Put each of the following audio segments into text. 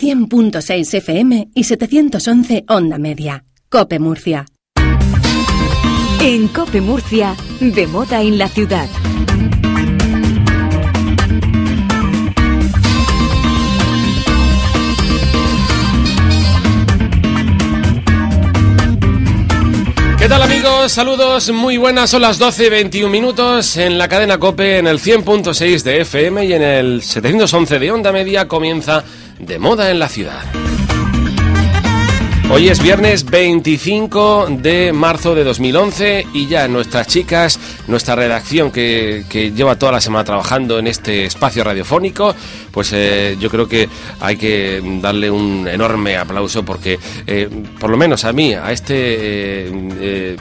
100.6 FM y 711 Onda Media. Cope Murcia. En Cope Murcia, de moda en la ciudad. ¿Qué tal amigos? Saludos, muy buenas, son las 12.21 minutos en la cadena Cope en el 100.6 de FM y en el 711 de Onda Media comienza de moda en la ciudad. Hoy es viernes 25 de marzo de 2011 y ya nuestras chicas, nuestra redacción que, que lleva toda la semana trabajando en este espacio radiofónico, pues eh, yo creo que hay que darle un enorme aplauso porque, eh, por lo menos a mí, a este eh,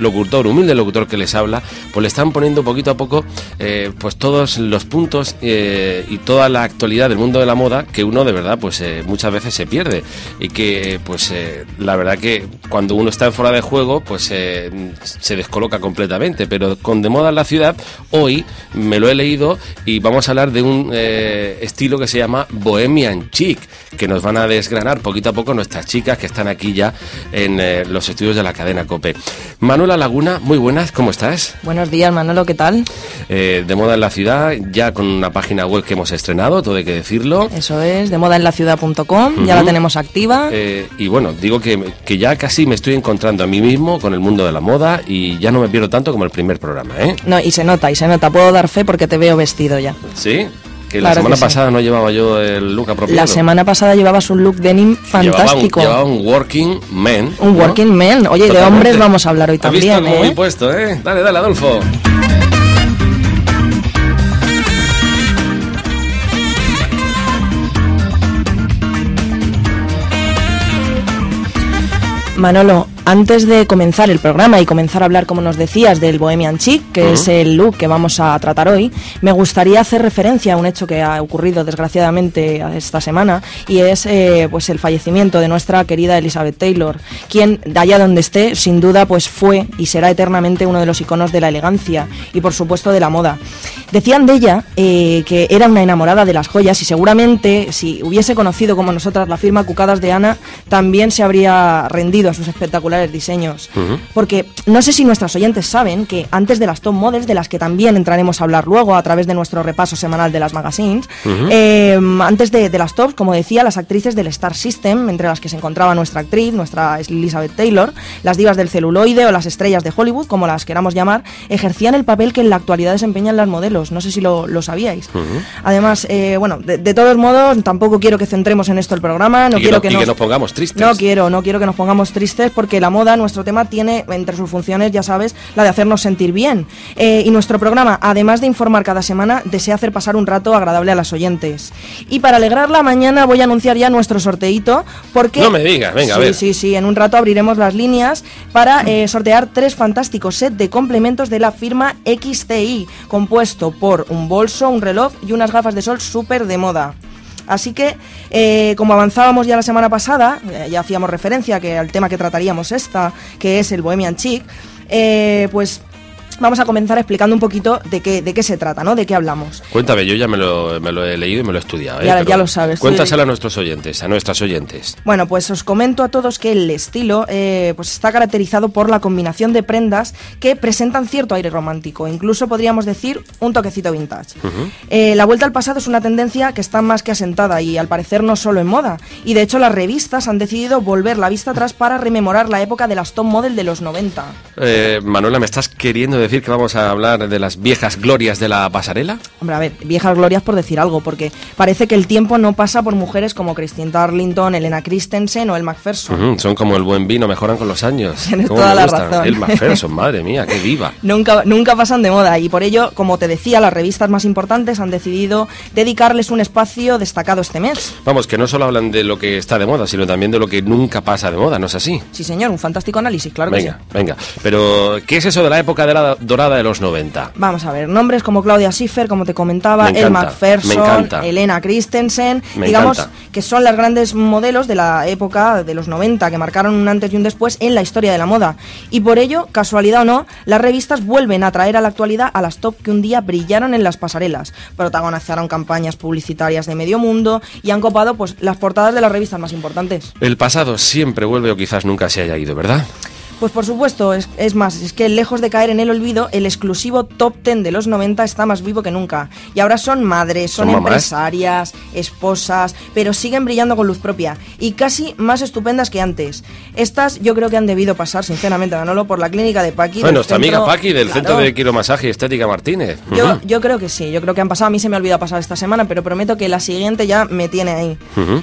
locutor, humilde locutor que les habla, pues le están poniendo poquito a poco pues todos los puntos y toda la actualidad del mundo de la moda que uno de verdad pues muchas veces se pierde y que pues eh, la verdad que cuando uno está en fuera de juego pues eh, se descoloca completamente pero con de moda en la ciudad hoy me lo he leído y vamos a hablar de un eh, estilo que se llama Bohemian Chic que nos van a desgranar poquito a poco nuestras chicas que están aquí ya en los estudios de la cadena Cope Manuela Laguna muy buenas ¿cómo estás? Buenos días, Manolo, ¿qué tal? De moda en la ciudad ya con una página web que hemos estrenado todo hay que decirlo Eso es, de modaenlaciudad.com, ya la tenemos activa. Y bueno, digo que, que ya casi me estoy encontrando a mí mismo con el mundo de la moda y ya no me pierdo tanto como el primer programa, ¿eh? No, y se nota, y se nota, puedo dar fe porque te veo vestido ya. Sí, que Claro la que semana sí. pasada no llevaba yo el look apropiado. La semana pasada llevabas un look denim fantástico. Llevaba un, llevaba un working man. Un ¿no? working man. Oye, de Totalmente. hombres vamos a hablar hoy ¿Has visto también, ¿eh? puesto, eh? Dale, dale, Adolfo. Manolo, antes de comenzar el programa y comenzar a hablar, como nos decías, del Bohemian Chic, que es el look que vamos a tratar hoy, me gustaría hacer referencia a un hecho que ha ocurrido desgraciadamente esta semana y es eh, pues el fallecimiento de nuestra querida Elizabeth Taylor, quien allá donde esté, sin duda, pues fue y será eternamente uno de los iconos de la elegancia y por supuesto de la moda. Decían de ella eh, que era una enamorada de las joyas y seguramente si hubiese conocido como nosotras la firma Cucadas de Ana, también se habría rendido a sus espectaculares diseños. Porque no sé si nuestras oyentes saben que antes de las top models, de las que también entraremos a hablar luego a través de nuestro repaso semanal de las magazines, eh, antes de, de las tops, como decía, las actrices del Star System, entre las que se encontraba nuestra actriz, nuestra Elizabeth Taylor, las divas del celuloide o las estrellas de Hollywood, como las queramos llamar, ejercían el papel que en la actualidad desempeñan las modelos. No sé si lo, lo sabíais. Además, eh, bueno, de, de todos modos, tampoco quiero que centremos en esto el programa. No y, que quiero no- que, nos, que nos pongamos tristes. no quiero, no quiero que nos pongamos tristes porque la moda, nuestro tema, tiene entre sus funciones, ya sabes, la de hacernos sentir bien. Eh, y nuestro programa, además de informar cada semana, desea hacer pasar un rato agradable a las oyentes. Y para alegrar la mañana voy a anunciar ya nuestro sorteito porque... No me digas, venga, a sí, ver. Sí, sí, en un rato abriremos las líneas para eh, sortear tres fantásticos sets de complementos de la firma XTI, compuesto por un bolso, un reloj y unas gafas de sol súper de moda. Así que, eh, como avanzábamos ya la semana pasada, eh, ya hacíamos referencia que al tema que trataríamos esta, que es el Bohemian Chic, eh, pues vamos a comenzar explicando un poquito de qué, de qué se trata, ¿no? De qué hablamos. Cuéntame, yo ya me lo, me lo he leído y me lo he estudiado. ¿eh? Ya- lo sabes, Cuéntaselo sí. a nuestros oyentes, a nuestras oyentes. Bueno, pues os comento a todos que el estilo eh, pues está caracterizado por la combinación de prendas que presentan cierto aire romántico, incluso podríamos decir un toquecito vintage. Eh, la vuelta al pasado es una tendencia que está más que asentada y al parecer no solo en moda, y de hecho las revistas han decidido volver la vista atrás para rememorar la época de las top model de los 90. Eh, Manuela, ¿me estás queriendo decir decir que vamos a hablar de las viejas glorias de la pasarela? Hombre, a ver, viejas glorias por decir algo, porque parece que el tiempo no pasa por mujeres como Christine Darlington, Elena Christensen o El Macpherson. son como el buen vino, mejoran con los años. Tienes toda la razón. El Macpherson, madre mía, qué viva. nunca, nunca pasan de moda y por ello, como te decía, las revistas más importantes han decidido dedicarles un espacio destacado este mes. Vamos, que no solo hablan de lo que está de moda, sino también de lo que nunca pasa de moda, ¿no es así? Sí, señor, un fantástico análisis, claro venga, que sí. Venga, pero ¿qué es eso de la época de la dorada de los 90? Vamos a ver, nombres como Claudia Schiffer, como te comentaba, El MacPherson, Elena Christensen, digamos que son las grandes modelos de la época de los 90 que marcaron un antes y un después en la historia de la moda. Y por ello, casualidad o no, las revistas vuelven a traer a la actualidad a las top que un día brillaron en las pasarelas, protagonizaron campañas publicitarias de medio mundo y han copado pues las portadas de las revistas más importantes. El pasado siempre vuelve o quizás nunca se haya ido, ¿verdad? Pues por supuesto, es, más, es que lejos de caer en el olvido, el exclusivo top 10 de los 90 está más vivo que nunca. Y ahora son madres, son, empresarias, esposas, pero siguen brillando con luz propia y casi más estupendas que antes. Estas yo creo que han debido pasar, sinceramente, Manolo, por la clínica de Paqui. Bueno, nuestra amiga Paqui del Centro de Quiromasaje y Estética Martínez. Yo, yo creo que sí, yo creo que han pasado. A mí se me ha olvidado pasar esta semana, pero prometo que la siguiente ya me tiene ahí.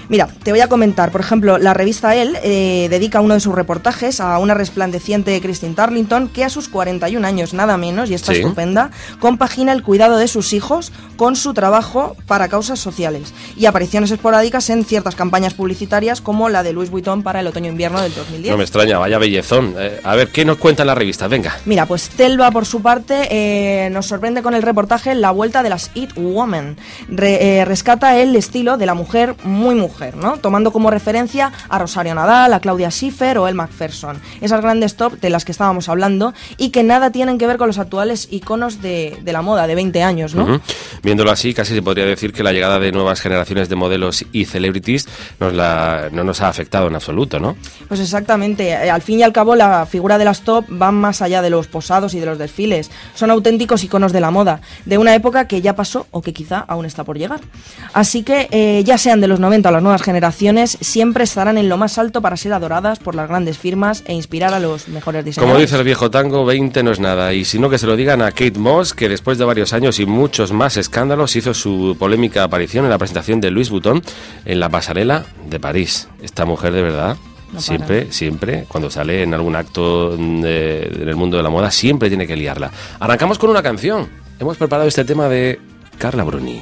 Mira, te voy a comentar, por ejemplo, la revista El eh, dedica uno de sus reportajes a una resplandeciente de Christine Tarlington, que a sus 41 años, nada menos, y está estupenda, compagina el cuidado de sus hijos con su trabajo para causas sociales y apariciones esporádicas en ciertas campañas publicitarias como la de Louis Vuitton para el otoño-invierno del 2010. No me extraña, vaya bellezón. Eh, a ver, ¿qué nos cuenta la revista? Venga. Mira, pues Telva, por su parte, eh, nos sorprende con el reportaje La vuelta de las It Women. Eh, rescata el estilo de la mujer muy mujer, ¿no? Tomando como referencia a Rosario Nadal, a Claudia Schiffer o El Macpherson. Esas grandes stop de las que estábamos hablando y que nada tienen que ver con los actuales iconos de, la moda de 20 años, ¿no? Viéndolo así, casi se podría decir que la llegada de nuevas generaciones de modelos y celebrities nos la, no nos ha afectado en absoluto, ¿no? Pues exactamente. Eh, al fin y al cabo, la figura de las top van más allá de los posados y de los desfiles. Son auténticos iconos de la moda, de una época que ya pasó o que quizá aún está por llegar. Así que, eh, ya sean de los 90 o las nuevas generaciones, siempre estarán en lo más alto para ser adoradas por las grandes firmas e inspirar a los mejores diseñadores. Como dice el viejo tango, 20 no es nada. Y si no, que se lo digan a Kate Moss, que después de varios años y muchos más escándalos hizo su polémica aparición en la presentación de Louis Vuitton en la pasarela de París. Esta mujer de verdad siempre, siempre, cuando sale en algún acto en el mundo de la moda, siempre tiene que liarla. Arrancamos con una canción. Hemos preparado este tema de Carla Bruni.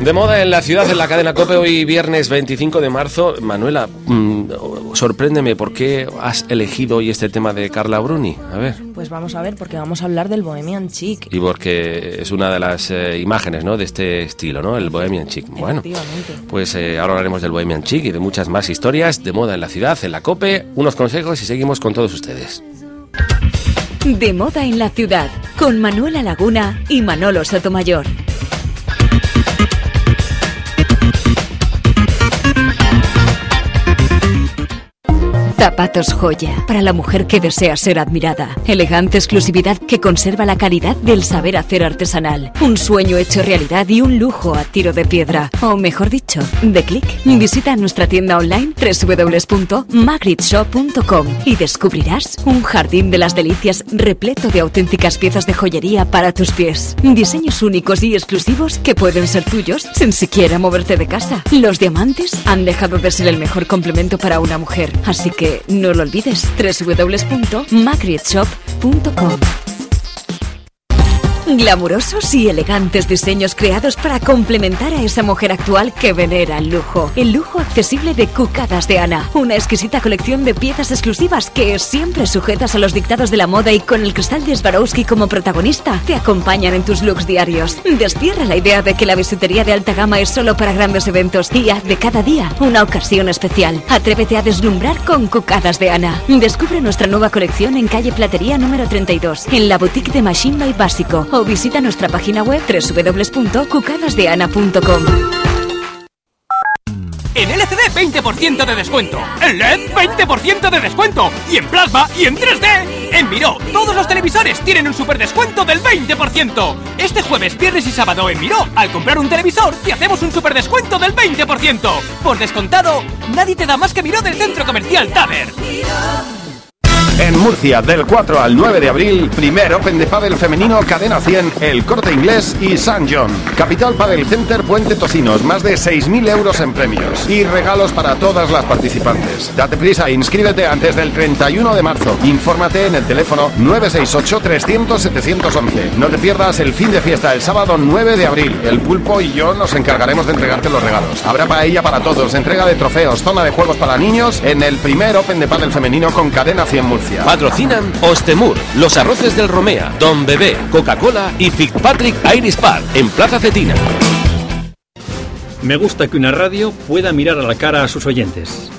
De moda en la ciudad, en la cadena COPE, hoy viernes 25 de marzo. Manuela, mm, sorpréndeme, ¿por qué has elegido hoy este tema de Carla Bruni? A ver. Pues vamos a ver, porque vamos a hablar del Bohemian Chic. Y porque es una de las eh, imágenes, ¿no?, de este estilo, ¿no?, el Bohemian Chic. Bueno, pues eh, ahora hablaremos del Bohemian Chic y de muchas más historias de moda en la ciudad, en la COPE, unos consejos y seguimos con todos ustedes. De moda en la ciudad, con Manuela Laguna y Manolo Sotomayor. Zapatos joya, para la mujer que desea ser admirada. Elegante exclusividad que conserva la calidad del saber hacer artesanal. Un sueño hecho realidad y un lujo a tiro de piedra. O mejor dicho, de clic. Visita nuestra tienda online www.magritshop.com y descubrirás un jardín de las delicias repleto de auténticas piezas de joyería para tus pies. Diseños únicos y exclusivos que pueden ser tuyos sin siquiera moverte de casa. Los diamantes han dejado de ser el mejor complemento para una mujer, así que no lo olvides. www.magrietshop.com Glamurosos y elegantes diseños creados para complementar a esa mujer actual que venera el lujo. El lujo accesible de Cucadas de Ana. Una exquisita colección de piezas exclusivas que, siempre sujetas a los dictados de la moda y con el cristal de Swarovski como protagonista, te acompañan en tus looks diarios. Destierra la idea de que la bisutería de alta gama es solo para grandes eventos y haz de cada día una ocasión especial. Atrévete a deslumbrar con Cucadas de Ana. Descubre nuestra nueva colección en calle Platería número 32, en la boutique de Machine by Básico o visita nuestra página web www.cucadasdeana.com. En LCD 20% de descuento, en LED 20% de descuento y en plasma y en 3D. En Miró, todos los televisores tienen un super descuento del 20%. Este jueves, viernes y sábado en Miró, al comprar un televisor te hacemos un super descuento del 20%. Por descontado, nadie te da más que Miró del centro comercial Taber. En Murcia, del 4 al 9 de abril, primer Open de Padel Femenino Cadena 100, El Corte Inglés y San John. Capital Padel Center Puente Tocinos, más de 6.000 euros en premios y regalos para todas las participantes. Date prisa inscríbete antes del 31 de marzo. Infórmate en el teléfono 968-300-711. No te pierdas el fin de fiesta el sábado 9 de abril. El pulpo y yo nos encargaremos de entregarte los regalos. Habrá paella para todos, entrega de trofeos, zona de juegos para niños en el primer Open de Padel Femenino con Cadena 100 Murcia. Patrocinan Ostemur, Los Arroces del Romea, Don Bebé, Coca-Cola y Fitzpatrick Iris Park en Plaza Cetina. Me gusta que una radio pueda mirar a la cara a sus oyentes.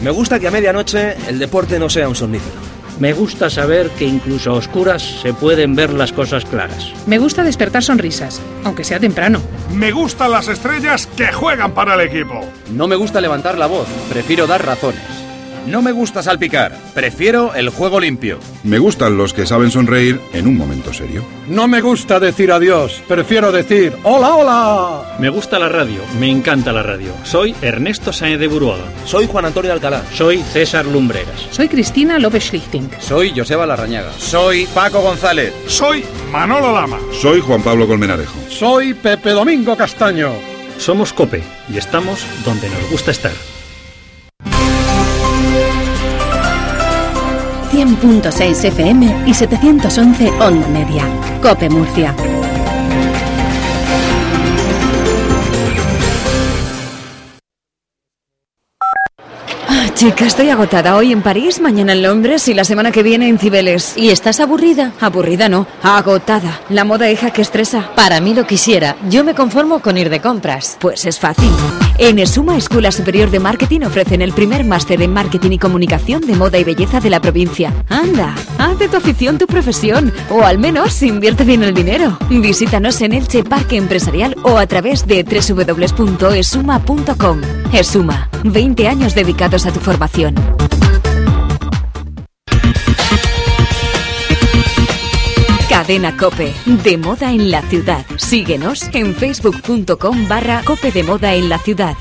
Me gusta que a medianoche el deporte no sea un somnífero. Me gusta saber que incluso a oscuras se pueden ver las cosas claras. Me gusta despertar sonrisas, aunque sea temprano. Me gustan las estrellas que juegan para el equipo. No me gusta levantar la voz, prefiero dar razones. No me gusta salpicar, prefiero el juego limpio. Me gustan los que saben sonreír en un momento serio. No me gusta decir adiós, prefiero decir hola, hola. Me gusta la radio, me encanta la radio. Soy Ernesto Saez de Buruaga. Soy Juan Antonio Alcalá. Soy César Lumbreras. Soy Cristina López Schlichting. Soy Joseba Larrañaga. Soy Paco González. Soy Manolo Lama. Soy Juan Pablo Colmenarejo. Soy Pepe Domingo Castaño. Somos Cope y estamos donde nos gusta estar. 100.6 FM y 711 Onda Media. Cope Murcia. Chica, estoy agotada. Hoy en París, mañana en Londres y la semana que viene en Cibeles. ¿Y estás aburrida? Aburrida no, agotada. La moda hija que estresa. Para mí lo quisiera. Yo me conformo con ir de compras. Pues es fácil. En Esuma Escuela Superior de Marketing ofrecen el primer máster en marketing y comunicación de moda y belleza de la provincia. Anda, haz de tu afición tu profesión o al menos invierte bien el dinero. Visítanos en Elche Parque Empresarial o a través de www.esuma.com. Esuma, 20 años dedicados a tu Cadena Cope, de moda en la ciudad. Síguenos en facebook.com barra cope de moda en la ciudad.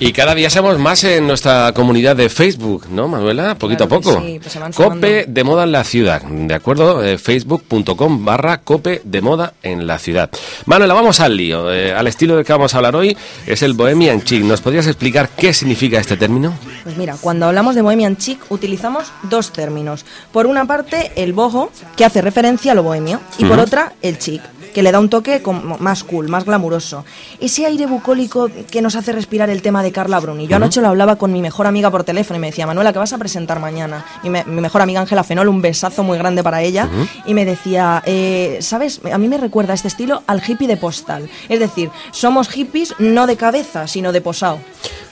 Y cada día somos más en nuestra comunidad de Facebook, ¿no, Manuela? Poquito Claro a poco. sí, pues se van cope de moda en la ciudad, ¿de acuerdo? Eh, Facebook.com barra cope de moda en la ciudad. Manuela, vamos al lío. Eh, al estilo del que vamos a hablar hoy es el Bohemian Chic. ¿Nos podrías explicar qué significa este término? Pues mira, cuando hablamos de Bohemian Chic utilizamos dos términos. Por una parte, el boho, que hace referencia a lo bohemio, y por otra, el chic, que le da un toque como más cool, más glamuroso. Ese aire bucólico que nos hace respirar el tema de Carla Bruni. Yo anoche lo hablaba con mi mejor amiga por teléfono y me decía, Manuela, ¿qué vas a presentar mañana? Me- mi mejor amiga Ángela Fenol, un besazo muy grande para ella. Y me decía, eh, ¿sabes? A mí me recuerda este estilo al hippie de postal. Es decir, somos hippies no de cabeza, sino de posado.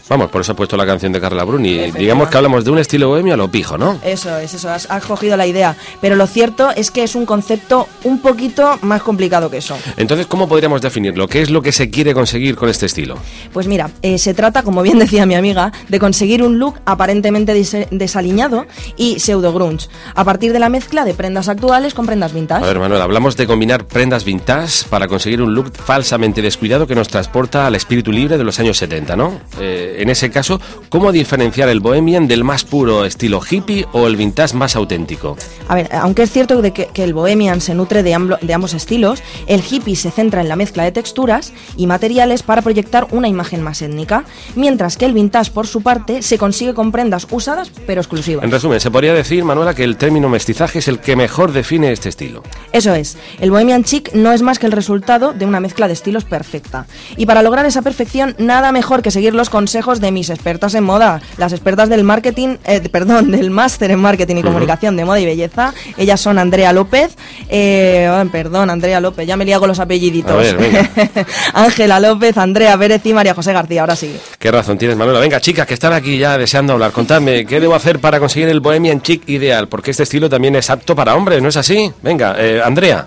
Vamos, por eso he puesto la canción de Carla Bruni. Digamos que hablamos de un estilo bohemio a lo pijo, ¿no? Eso es, eso, has, has cogido la idea. Pero lo cierto es que es un concepto un poquito más complicado que eso. Entonces, ¿cómo podríamos definirlo? ¿Qué es lo que se quiere conseguir con este estilo? Pues mira, eh, se trata, como bien decía mi amiga, de conseguir un look aparentemente desaliñado y pseudo grunge, a partir de la mezcla de prendas actuales con prendas vintage. A ver, Manuel, hablamos de combinar prendas vintage para conseguir un look falsamente descuidado que nos transporta al espíritu libre de los años 70, ¿no? Eh, en ese caso, ¿cómo diferenciar el bohemian del más puro estilo hippie o el vintage más auténtico? A ver, aunque es cierto de que, que el bohemian se nutre de, amblo- de ambos estilos, el hippie se centra en la mezcla de texturas y materiales para proyectar una imagen más étnica, mientras que el vintage, por su parte, se consigue con prendas usadas pero exclusivas. En resumen, se podría decir, Manuela, que el término mestizaje es el que mejor define este estilo. Eso es, el bohemian chic no es más que el resultado de una mezcla de estilos perfecta. Y para lograr esa perfección, nada mejor que seguir los consejos de mis expertas en moda, las expertas del marketing, eh, perdón, del máster en marketing y comunicación de moda y belleza. Ellas son Andrea López, eh, perdón, Andrea López, ya me liago los apelliditos. A ver, venga. Ángela López, Andrea Pérez y María José García, ahora sí. Qué razón tienes, Manuela. Venga, chicas, que están aquí ya deseando hablar. Contadme, ¿qué debo hacer para conseguir el bohemian chic ideal? Porque este estilo también es apto para hombres, ¿no es así? Venga, eh, Andrea,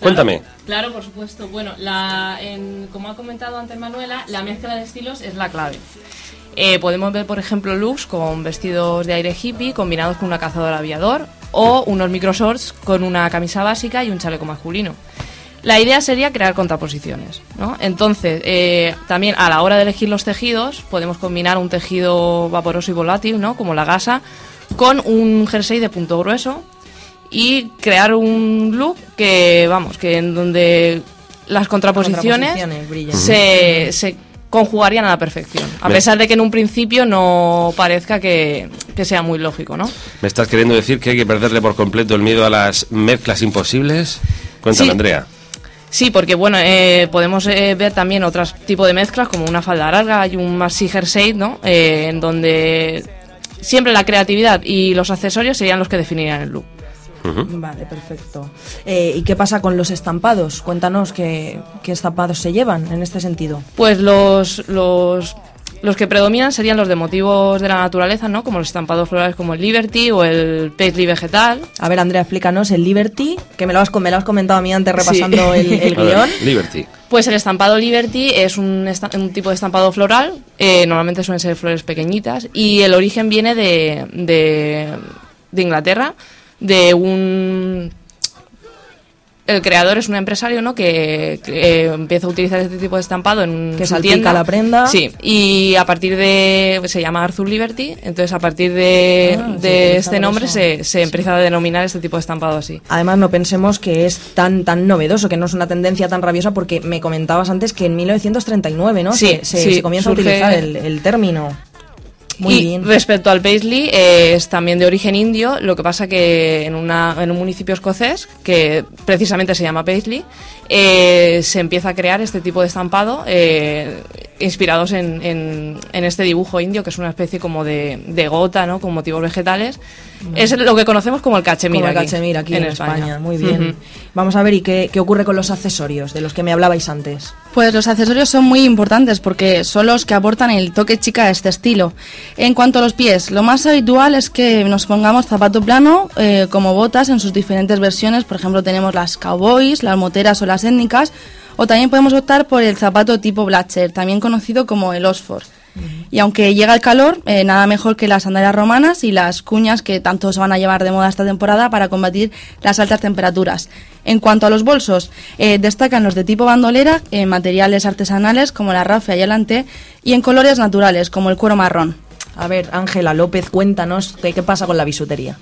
cuéntame. Claro, por supuesto. Bueno, la, en- como ha comentado antes Manuela, la mezcla de estilos es la clave. Eh, podemos ver, por ejemplo, looks con vestidos de aire hippie combinados con una cazadora aviador o unos microshorts con una camisa básica y un chaleco masculino. La idea sería crear contraposiciones, ¿no? Entonces, eh, también a la hora de elegir los tejidos, podemos combinar un tejido vaporoso y volátil, ¿no? Como la gasa, con un jersey de punto grueso y crear un look que, vamos, que en donde las contraposiciones, Contraposiciones brillan. se, se conjugarían a la perfección, a Me- pesar de que en un principio no parezca que, que sea muy lógico, ¿no? ¿Me estás queriendo decir que hay que perderle por completo el miedo a las mezclas imposibles? Cuéntame, Sí. Andrea. Sí, porque bueno, eh, podemos eh, ver también otros tipos de mezclas como una falda larga y un maxi jersey, ¿no? Eh, en donde siempre la creatividad y los accesorios serían los que definirían el look. Vale, perfecto. Eh, ¿Y qué pasa con los estampados? Cuéntanos qué, qué estampados se llevan en este sentido. Pues los, los, los que predominan serían los de motivos de la naturaleza, ¿no? Como los estampados florales como el Liberty o el Paisley vegetal. A ver, Andrea, explícanos el Liberty, que me lo has, me lo has comentado a mí antes repasando Sí. el, el ver, guion. Liberty. Pues el estampado Liberty es un, esta- un tipo de estampado floral, eh, normalmente suelen ser flores pequeñitas, y el origen viene de, de, de Inglaterra, de un... El creador es un empresario, ¿no? Que, que, eh, empieza a utilizar este tipo de estampado en Que su salpica tienda. la prenda. Sí, y a partir de... se llama Arthur Liberty, entonces a partir de, Ah, de este nombre se, se empieza a denominar este tipo de estampado así. Además, no pensemos que es tan tan novedoso, que no es una tendencia tan rabiosa, porque me comentabas antes que en 1939, ¿no? Sí, se, se- sí, se comienza surge- a utilizar el, el término. Muy y bien. respecto al paisley, eh, es también de origen indio, lo que pasa que en, una, en un municipio escocés, que precisamente se llama Paisley, eh, se empieza a crear este tipo de estampado eh, inspirados en, en- en este dibujo indio, que es una especie como de, de gota, ¿no? con motivos vegetales. Es lo que conocemos como el cachemir, Como el aquí, cachemir aquí en, España. Muy bien. Vamos a ver, ¿y qué, qué ocurre con los accesorios de los que me hablabais antes? Pues los accesorios son muy importantes porque son los que aportan el toque chica a este estilo. En cuanto a los pies, lo más habitual es que nos pongamos zapato plano eh, como botas en sus diferentes versiones. Por ejemplo, tenemos las cowboys, las moteras o las étnicas. O también podemos optar por el zapato tipo Blatcher, también conocido como el Oxford. Y aunque llega el calor, eh, nada mejor que las sandalias romanas y las cuñas que tanto se van a llevar de moda esta temporada para combatir las altas temperaturas. En cuanto a los bolsos, eh, destacan los de tipo bandolera en materiales artesanales como la rafia y el ante y en colores naturales como el cuero marrón. A ver, Ángela López, cuéntanos qué, qué pasa con la bisutería.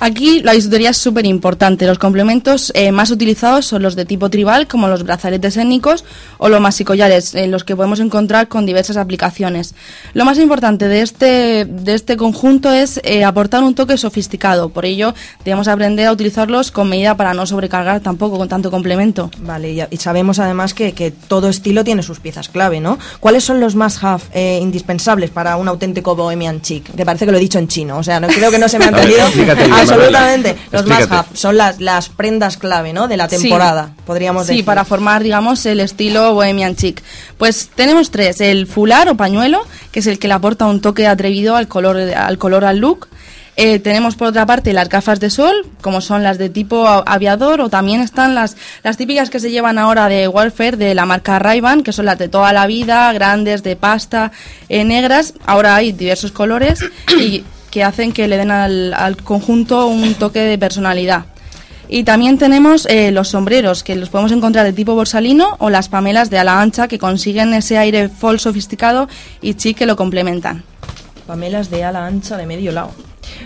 Aquí la bisutería es súper importante. Los complementos eh, más utilizados son los de tipo tribal, como los brazaletes étnicos o los masicollares, en los que podemos encontrar con diversas aplicaciones. Lo más importante de este, de este conjunto es eh, aportar un toque sofisticado. Por ello, debemos aprender a utilizarlos con medida para no sobrecargar tampoco con tanto complemento. Vale, y, y sabemos además que, que todo estilo tiene sus piezas clave, ¿no? ¿Cuáles son los más have eh, indispensables para un auténtico bohemian chic? Que parece que lo he dicho en chino, o sea, no creo que no se me ha entendido Absolutamente. Los must son las, las prendas clave, ¿no? De la temporada, podríamos decir. Sí, para formar, digamos, el estilo bohemian chic. Pues tenemos tres. El fular o pañuelo, que es el que le aporta un toque atrevido al color al, color, al look. Eh, tenemos por otra parte las gafas de sol, como son las de tipo aviador, o también están las, las típicas que se llevan ahora de Warfare de la marca ray que son las de toda la vida, grandes, de pasta, eh, negras. Ahora hay diversos colores y que hacen que le den al, al conjunto un toque de personalidad. Y también tenemos eh, los sombreros, que los podemos encontrar de tipo borsalino, o las pamelas de ala ancha, que consiguen ese aire fall sofisticado y chic que lo complementan. Pamelas de ala ancha de medio lado.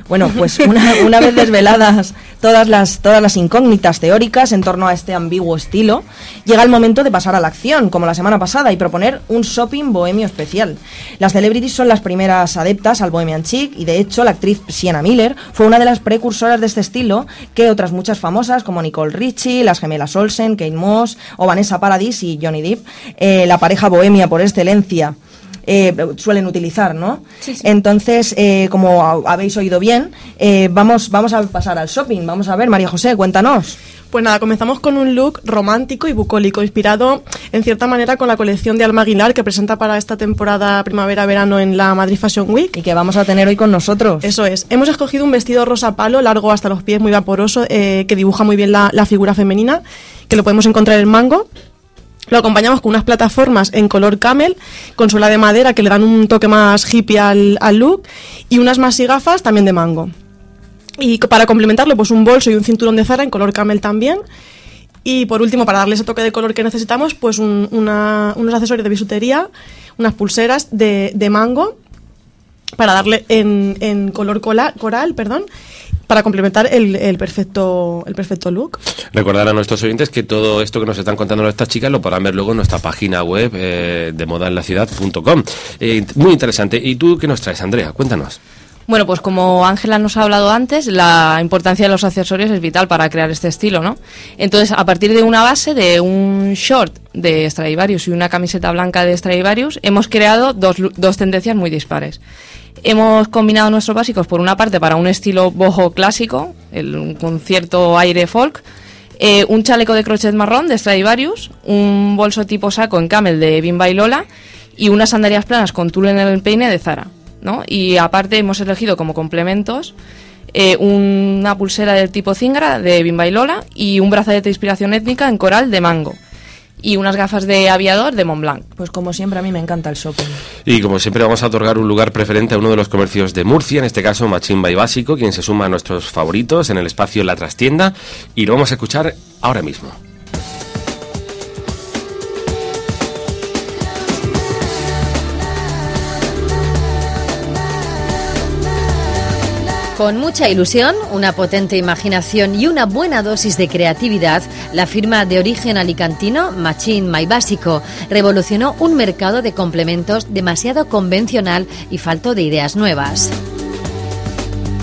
Bueno, pues una, vez desveladas todas las, todas las incógnitas teóricas en torno a este ambiguo estilo, llega el momento de pasar a la acción, como la semana pasada, y proponer un shopping bohemio especial. Las celebrities son las primeras adeptas al bohemian chic, y de hecho la actriz Sienna Miller fue una de las precursoras de este estilo que otras muchas famosas como Nicole Richie, las gemelas Olsen, Kate Moss o Vanessa Paradis y Johnny Depp, eh, la pareja bohemia por excelencia. Eh, suelen utilizar, ¿no? Entonces, eh, como habéis oído bien, eh, vamos, vamos a pasar al shopping. Vamos a ver, María José, cuéntanos. Pues nada, comenzamos con un look romántico y bucólico, inspirado en cierta manera con la colección de Alma Aguilar que presenta para esta temporada primavera-verano en la Madrid Fashion Week. Y que vamos a tener hoy con nosotros. Eso es. Hemos escogido un vestido rosa palo, largo hasta los pies, muy vaporoso, que dibuja muy bien la, la figura femenina, que lo podemos encontrar en mango. Lo acompañamos con unas plataformas en color camel, con suela de madera que le dan un toque más hippie al, look, y unas más y gafas también de mango. Y para complementarlo, pues un bolso y un cinturón de Zara en color camel también. Y por último, para darle ese toque de color que necesitamos, pues unos accesorios de bisutería, unas pulseras de, mango, para darle en, en color coral, perdón, para complementar el, perfecto, el perfecto look. Recordar a nuestros oyentes que todo esto que nos están contando nuestras chicas lo podrán ver luego en nuestra página web eh, de modaenlaciudad.com. Eh, muy interesante. ¿Y tú qué nos traes, Andrea? Cuéntanos. Bueno, pues como Ángela nos ha hablado antes, la importancia de los accesorios es vital para crear este estilo, ¿no? Entonces, a partir de una base, de un short de Stradivarius y una camiseta blanca de Stradivarius, hemos creado dos, dos tendencias muy dispares. Hemos combinado nuestros básicos, por una parte, para un estilo boho clásico, el, un concierto aire folk, eh, un chaleco de crochet marrón de Stradivarius, un bolso tipo saco en camel de Bimba y Lola y unas sandalias planas con tul en el peine de Zara. ¿no? Y aparte hemos elegido como complementos eh, una pulsera del tipo Zingra de Bimba y Lola y un brazalete de inspiración étnica en coral de Mango y unas gafas de aviador de Montblanc. Pues como siempre a mí me encanta el shopping. Y como siempre vamos a otorgar un lugar preferente a uno de los comercios de Murcia, en este caso Machimba y Básico, quien se suma a nuestros favoritos en el espacio La Trastienda y lo vamos a escuchar ahora mismo. Con mucha ilusión, una potente imaginación y una buena dosis de creatividad, la firma de origen alicantino Machine My Básico revolucionó un mercado de complementos demasiado convencional y falto de ideas nuevas.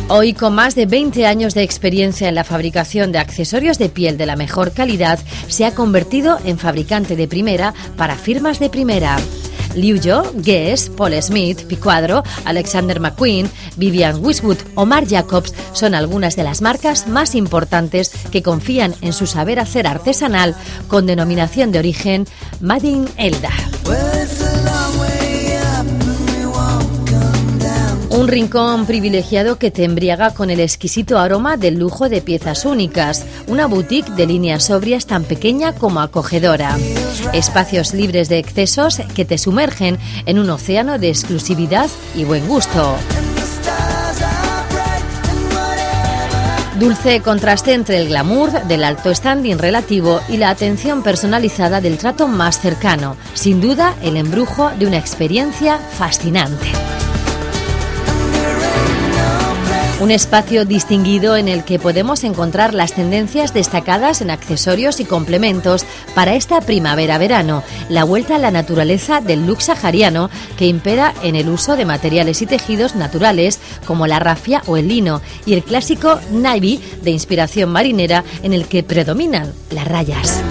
Hoy, con más de 20 años de experiencia en la fabricación de accesorios de piel de la mejor calidad, se ha convertido en fabricante de primera para firmas de primera. Liu Yo, Guess, Paul Smith, Picuadro, Alexander McQueen, Vivian Westwood o Marc Jacobs son algunas de las marcas más importantes que confían en su saber hacer artesanal con denominación de origen Made in Elda. Un rincón privilegiado que te embriaga con el exquisito aroma del lujo de piezas únicas, una boutique de líneas sobrias tan pequeña como acogedora. Espacios libres de excesos que te sumergen en un océano de exclusividad y buen gusto. Dulce contraste entre el glamour del alto standing relativo y la atención personalizada del trato más cercano. Sin duda, el embrujo de una experiencia fascinante. Un espacio distinguido en el que podemos encontrar las tendencias destacadas en accesorios y complementos para esta primavera-verano, la vuelta a la naturaleza del look sahariano que impera en el uso de materiales y tejidos naturales como la rafia o el lino y el clásico navy de inspiración marinera en el que predominan las rayas.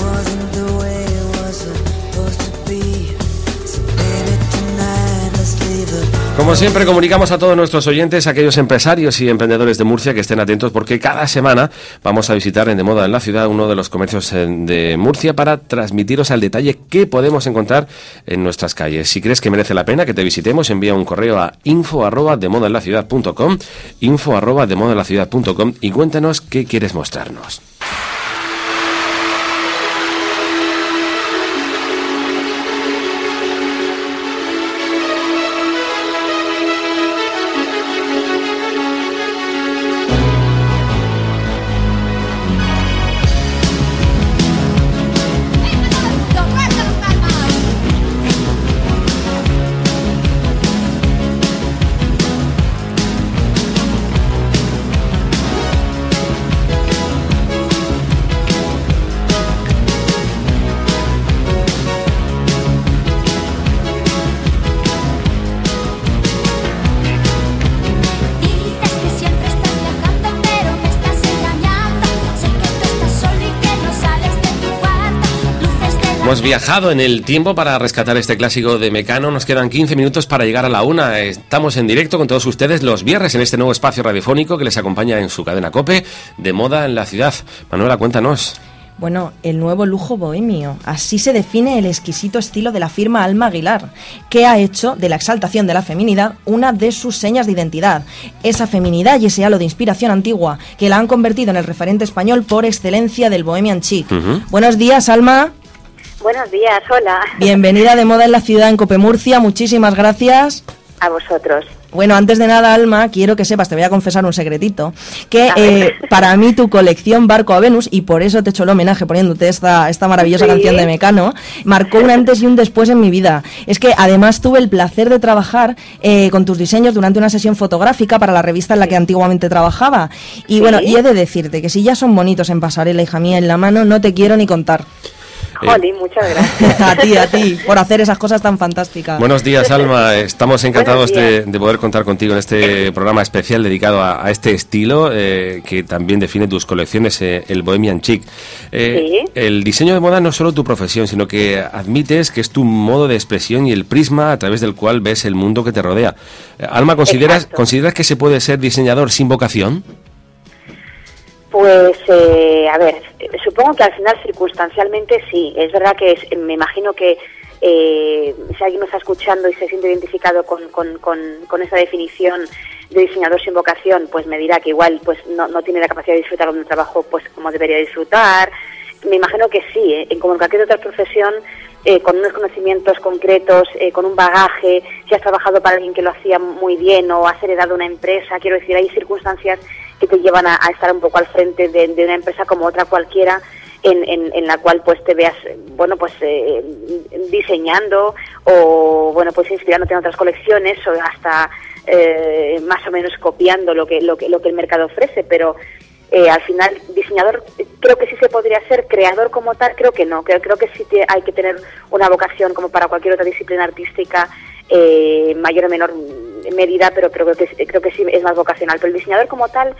Como siempre, comunicamos a todos nuestros oyentes, aquellos empresarios y emprendedores de Murcia que estén atentos porque cada semana vamos a visitar en De Moda en la Ciudad uno de los comercios eh, de Murcia para transmitiros al detalle qué podemos encontrar en nuestras calles. Si crees que merece la pena que te visitemos, envía un correo a info arroba de moda en la ciudad.com, info arroba de moda en la ciudad.com y cuéntanos qué quieres mostrarnos. Hemos viajado en el tiempo para rescatar este clásico de Mecano. Nos quedan 15 minutos para llegar a la una. Estamos en directo con todos ustedes los viernes en este nuevo espacio radiofónico que les acompaña en su cadena Cope de moda en la ciudad. Manuela, cuéntanos. Bueno, el nuevo lujo bohemio. Así se define el exquisito estilo de la firma Alma Aguilar, que ha hecho de la exaltación de la feminidad una de sus señas de identidad. Esa feminidad y ese halo de inspiración antigua que la han convertido en el referente español por excelencia del bohemian chic. Buenos días, Alma. Buenos días, hola. Bienvenida de moda en la ciudad en Cope Murcia. Muchísimas gracias. A vosotros. Bueno, antes de nada, Alma, quiero que sepas, te voy a confesar un secretito, que eh, para mí tu colección Barco a Venus, y por eso te he hecho el homenaje poniéndote esta, esta maravillosa Sí. canción de Mecano, marcó un antes y un después en mi vida. Es que además tuve el placer de trabajar eh, con tus diseños durante una sesión fotográfica para la revista en la que antiguamente trabajaba. Y Sí. bueno, y he de decirte que si ya son bonitos en pasarela, hija mía, en la mano, no te quiero ni contar. Jolín, muchas gracias. a ti, a ti, por hacer esas cosas tan fantásticas. Buenos días, Alma. Estamos encantados de, poder contar contigo en este programa especial dedicado a, a este estilo eh, que también define tus colecciones, eh, el Bohemian Chic. Eh, Sí. El diseño de moda no es solo tu profesión, sino que admites que es tu modo de expresión y el prisma a través del cual ves el mundo que te rodea. Eh, Alma, ¿consideras, Exacto. ¿consideras que se puede ser diseñador sin vocación? Pues, eh, a ver, supongo que al final circunstancialmente sí. Es verdad que es- me imagino que eh, si alguien me está escuchando y se siente identificado con, con, con, esa definición de diseñador sin vocación, pues me dirá que igual pues no, no tiene la capacidad de disfrutar de un trabajo pues como debería disfrutar. Me imagino que sí, ¿eh? como en cualquier otra profesión, eh, con unos conocimientos concretos, eh, con un bagaje, si has trabajado para alguien que lo hacía muy bien o has heredado una empresa, quiero decir, hay circunstancias que te llevan a, estar un poco al frente de, una empresa como otra cualquiera, en, en, la cual pues te veas, bueno, pues eh, diseñando o, bueno, pues inspirándote en otras colecciones o hasta eh, más o menos copiando lo que, lo que, lo que el mercado ofrece, pero eh, al final diseñador creo que sí se podría ser, creador como tal creo que no, creo, creo que sí te- hay que tener una vocación como para cualquier otra disciplina artística eh, mayor o menor medida, pero, creo, que, creo que sí es más vocacional. Pero el diseñador como tal,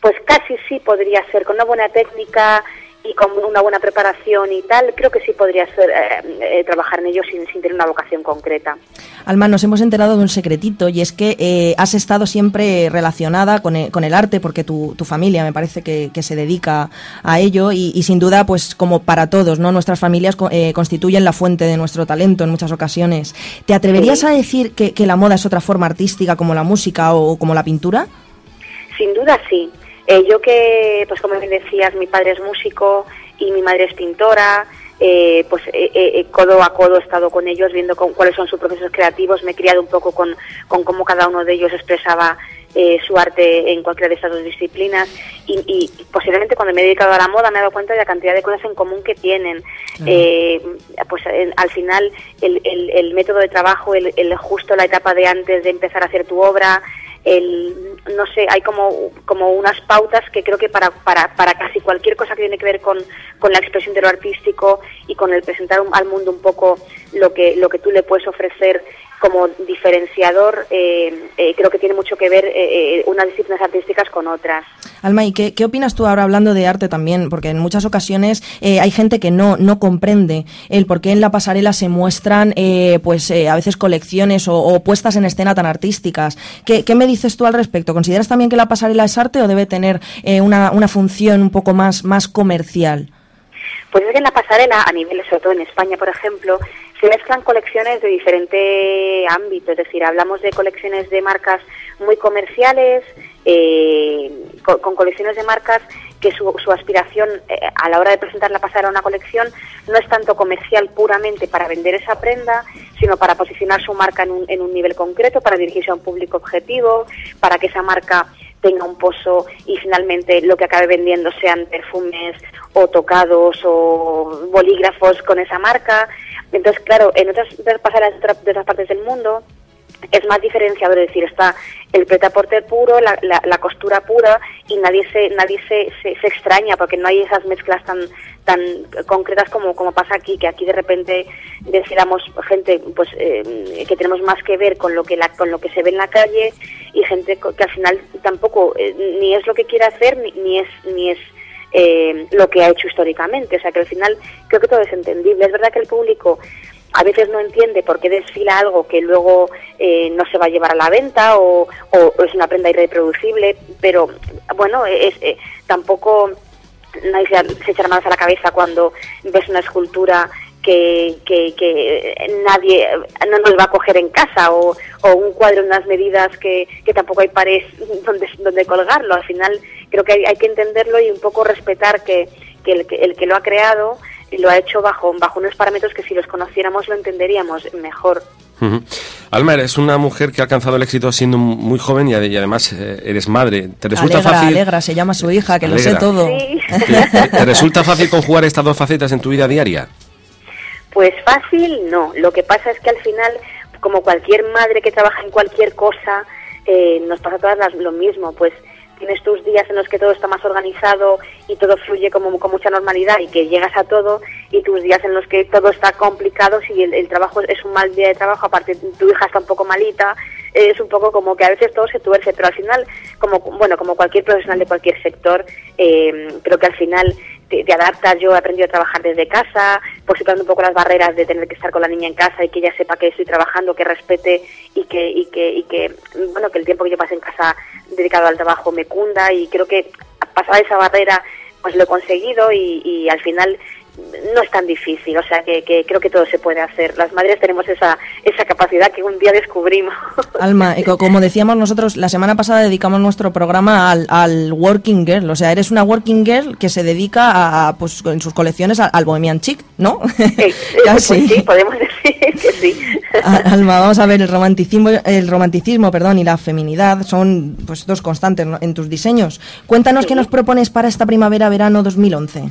pues casi sí podría ser, con una buena técnica y con una buena preparación y tal, creo que sí podría ser eh, eh, trabajar en ello sin, sin tener una vocación concreta. Alma, nos hemos enterado de un secretito y es que eh, has estado siempre relacionada con el, con el arte porque tu, tu familia me parece que, que se dedica a ello y, y sin duda, pues como para todos, ¿no? Nuestras familias co- constituyen la fuente de nuestro talento en muchas ocasiones. ¿Te atreverías Sí. a decir que, que la moda es otra forma artística como la música o como la pintura? Sin duda sí. Eh, yo que, pues como bien decías, mi padre es músico y mi madre es pintora, eh, pues eh, eh, codo a codo he estado con ellos viendo con- cuáles son sus procesos creativos, me he criado un poco con, con cómo cada uno de ellos expresaba eh, su arte en cualquiera de estas dos disciplinas. Y, y posiblemente cuando me he dedicado a la moda me he dado cuenta de la cantidad de cosas en común que tienen. Eh, pues en- al final el, el- el método de trabajo, el, el justo la etapa de antes de empezar a hacer tu obra, el, no sé, hay como, como unas pautas que creo que para, para, para casi cualquier cosa que tiene que ver con, con la expresión de lo artístico y con el presentar al mundo un poco lo que, lo que tú le puedes ofrecer como diferenciador, eh, eh, creo que tiene mucho que ver eh, eh, unas disciplinas artísticas con otras. Alma, ¿y qué, opinas tú ahora hablando de arte también? Porque en muchas ocasiones eh, hay gente que no, no comprende el por qué en la pasarela se muestran eh, pues eh, a veces colecciones o, o, puestas en escena tan artísticas. ¿Qué, ¿Qué, me dices tú al respecto? ¿Consideras también que la pasarela es arte o debe tener eh, una, una función un poco más, más comercial? Pues es que en la pasarela, a nivel, sobre todo en España, por ejemplo, se mezclan colecciones de diferente ámbito, es decir, hablamos de colecciones de marcas muy comerciales, eh, con, con, colecciones de marcas que su, su aspiración eh, a la hora de presentar la pasarela a una colección no es tanto comercial puramente para vender esa prenda, sino para posicionar su marca en un, en un nivel concreto, para dirigirse a un público objetivo, para que esa marca tenga un pozo y finalmente lo que acabe vendiendo sean perfumes o tocados o bolígrafos con esa marca. Entonces, claro, en otras pasarelas de otras partes del mundo es más diferenciador, es decir, está el pretaporte puro, la, la, la, costura pura y nadie se nadie se, se, se, extraña porque no hay esas mezclas tan tan concretas como, como pasa aquí, que aquí de repente decíamos gente pues eh, que tenemos más que ver con lo que la, con lo que se ve en la calle y gente que al final tampoco eh, ni es lo que quiere hacer ni, ni es ni es eh, lo que ha hecho históricamente, o sea que al final creo que todo es entendible. Es verdad que el público a veces no entiende por qué desfila algo que luego eh, no se va a llevar a la venta o, o, es una prenda irreproducible, pero bueno, es, eh, tampoco nadie se, se echará manos a la cabeza cuando ves una escultura que, que, que, nadie no nos va a coger en casa o, o un cuadro en unas medidas que, tampoco hay pared donde, donde colgarlo. Al final creo que hay, que entenderlo y un poco respetar que, que, el, que el que lo ha creado lo ha hecho bajo, bajo unos parámetros que si los conociéramos lo entenderíamos mejor. Uh -huh. Alma, eres una mujer que ha alcanzado el éxito siendo muy joven y, además eh, eres madre. ¿Te resulta alegra, fácil? Alegra, se llama su hija, que alegra. lo sé todo. Sí. ¿Te, ¿Te resulta fácil conjugar estas dos facetas en tu vida diaria? Pues fácil no. Lo que pasa es que al final, como cualquier madre que trabaja en cualquier cosa, eh, nos pasa a todas las, lo mismo. Pues tienes tus días en los que todo está más organizado y todo fluye como con mucha normalidad y que llegas a todo y tus días en los que todo está complicado si el, el trabajo es un mal día de trabajo aparte tu hija está un poco malita es un poco como que a veces todo se tuerce pero al final como bueno como cualquier profesional de cualquier sector eh, creo que al final te, te, adaptas. Yo he aprendido a trabajar desde casa, pues quitando un poco las barreras de tener que estar con la niña en casa y que ella sepa que estoy trabajando, que respete y que, y que, y que bueno, que el tiempo que yo pase en casa dedicado al trabajo me cunda y creo que pasar esa barrera pues lo he conseguido y, y al final no es tan difícil, o sea que, que, creo que todo se puede hacer. Las madres tenemos esa, esa capacidad que un día descubrimos. Alma, como decíamos nosotros, la semana pasada dedicamos nuestro programa al, al Working Girl, o sea, eres una Working Girl que se dedica a, pues en sus colecciones al, al Bohemian Chic, ¿no? Eh, pues sí, podemos decir que sí. Alma, vamos a ver, el romanticismo, el romanticismo perdón, y la feminidad son pues dos constantes en tus diseños. Cuéntanos sí. qué nos propones para esta primavera-verano 2011.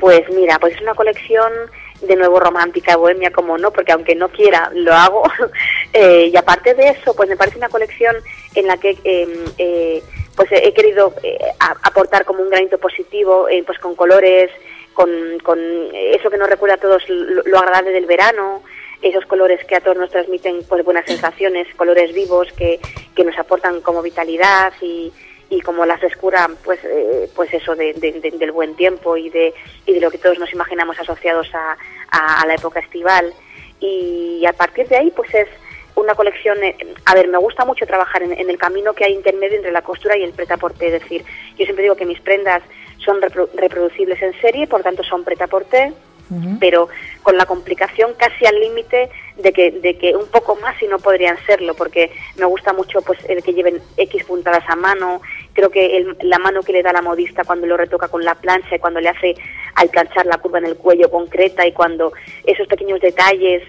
Pues mira, pues es una colección de nuevo romántica, bohemia, como no, porque aunque no quiera, lo hago. eh, y aparte de eso, pues me parece una colección en la que eh, eh, pues he querido eh, aportar como un granito positivo, pues con colores, con, con eso que nos recuerda a todos lo, lo agradable del verano, esos colores que a todos nos transmiten pues buenas sensaciones, colores vivos que, que nos aportan como vitalidad y, y como la frescura pues eh, pues eso de, de, de, del buen tiempo y de y de lo que todos nos imaginamos asociados a, a, a la época estival y a partir de ahí pues es una colección, eh, a ver, me gusta mucho trabajar en, en, el camino que hay intermedio entre la costura y el pretaporté, es decir, yo siempre digo que mis prendas son repro reproducibles en serie, por tanto son pretaporté, Uh -huh. pero con la complicación casi al límite de que, de que un poco más y no podrían serlo, porque me gusta mucho pues el que lleven X puntadas a mano, creo que el, la mano que le da la modista cuando lo retoca con la plancha y cuando le hace al planchar la curva en el cuello concreta y cuando esos pequeños detalles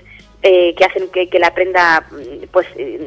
eh, que hacen que, que, la prenda pues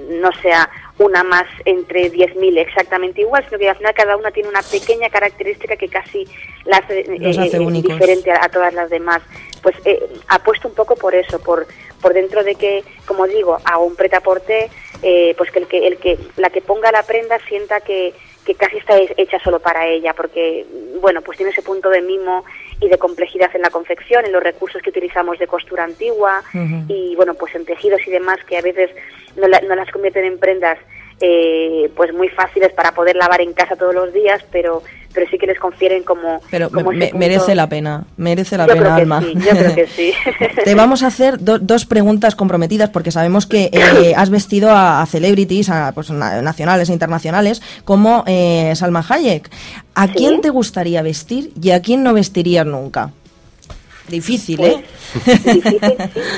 no sea una más entre 10.000 exactamente igual, sino que al final cada una tiene una pequeña característica que casi la hace, eh, hace eh, diferente a, a, todas las demás. Pues eh, apuesto un poco por eso, por por dentro de que, como digo, hago un pretaporte, eh, pues que el que el que la que ponga la prenda sienta que que casi está hecha solo para ella, porque, bueno, pues tiene ese punto de mimo y de complejidad en la confección, en los recursos que utilizamos de costura antigua uh -huh. y, bueno, pues en tejidos y demás que a veces no, la, no las convierten en prendas eh, pues muy fáciles para poder lavar en casa todos los días, pero pero sí que les confieren como... Pero como me- merece la pena, merece la Yo pena, creo que Alma. sí, yo creo que sí. Te vamos a hacer do- dos preguntas comprometidas porque sabemos que eh, has vestido a, a celebrities, a, pues, na- nacionales e internacionales, como eh, Salma Hayek. ¿A quién te gustaría vestir y a quién no vestirías nunca? Difícil, ¿eh? Difícil, sí,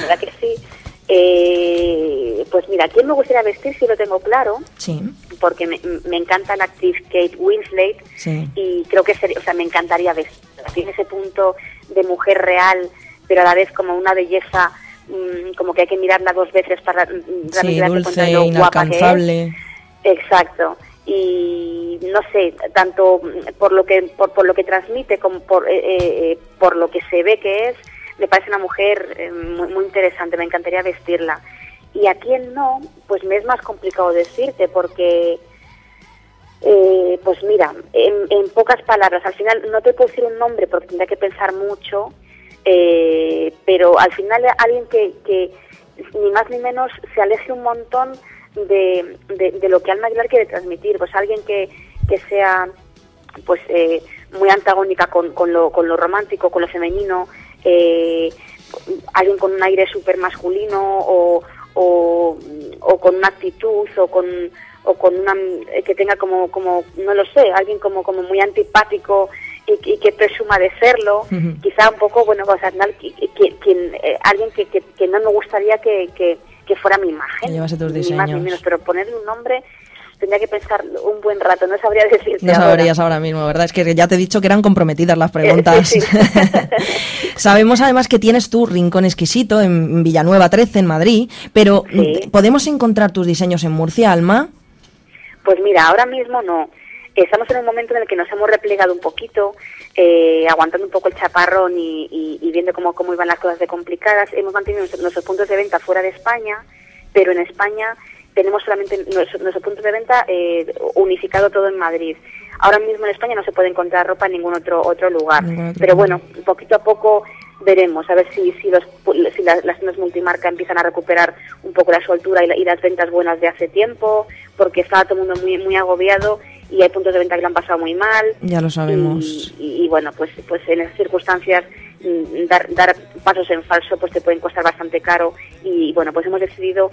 ¿verdad que sí? Eh, pues mira, ¿quién me gustaría vestir si lo tengo claro? Sí, Porque me, me encanta la actriz Kate Winslet sí. y creo que sería, o sea, me encantaría vestirla. Tiene ese punto de mujer real, pero a la vez como una belleza, mm, como que hay que mirarla dos veces para mm, realmente Sí, dulce, lo guapa que es. inalcanzable. Exacto. Y no sé, tanto por lo que por, por lo que transmite como por eh, eh, por lo que se ve que es, me parece una mujer eh, muy, muy interesante. Me encantaría vestirla. Y a quién no, pues me es más complicado decirte porque eh, pues mira, en, pocas palabras, al final no te puedo decir un nombre porque tendría que pensar mucho, eh, pero al final alguien que, que ni más ni menos se aleje un montón de, de, de lo que Alma Aguilar quiere transmitir, pues alguien que, que sea pues eh, muy antagónica con, con, lo, con lo romántico, con lo femenino, eh, alguien con un aire súper masculino o, o, o con una actitud o con o con una eh, que tenga como como no lo sé alguien como como muy antipático y, y que presuma de serlo quizá un poco bueno pues qui- qui- quien, eh, alguien que, que, que no me gustaría que, que, que fuera mi imagen ni más ni menos pero ponerle un nombre tendría que pensar un buen rato no sabría decirte No sabrías ahora mismo, ¿verdad? Es que ya te he dicho que eran comprometidas las preguntas. Sí, sí. Sabemos además que tienes tu rincón exquisito en Villanueva 13, en Madrid, pero Sí. ¿podemos encontrar tus diseños en Murcia, Alma? Pues mira, ahora mismo no. Estamos en un momento en el que nos hemos replegado un poquito, eh, aguantando un poco el chaparrón y, y- y viendo cómo, cómo iban las cosas de complicadas. Hemos mantenido nuestros puntos de venta fuera de España, pero en España tenemos solamente nuestros puntos de venta eh, unificado todo en Madrid. Ahora mismo en España no se puede encontrar ropa en ningún otro otro lugar. Pero bueno, poquito a poco veremos, a ver si, si, los, si las, las tiendas multimarca empiezan a recuperar un poco la soltura y, la- y las ventas buenas de hace tiempo, porque estaba todo el mundo muy, muy agobiado y hay puntos de venta que lo han pasado muy mal. Ya lo sabemos. Y, y bueno, pues, pues en esas circunstancias mm, dar, dar pasos en falso pues te pueden costar bastante caro y bueno, pues hemos decidido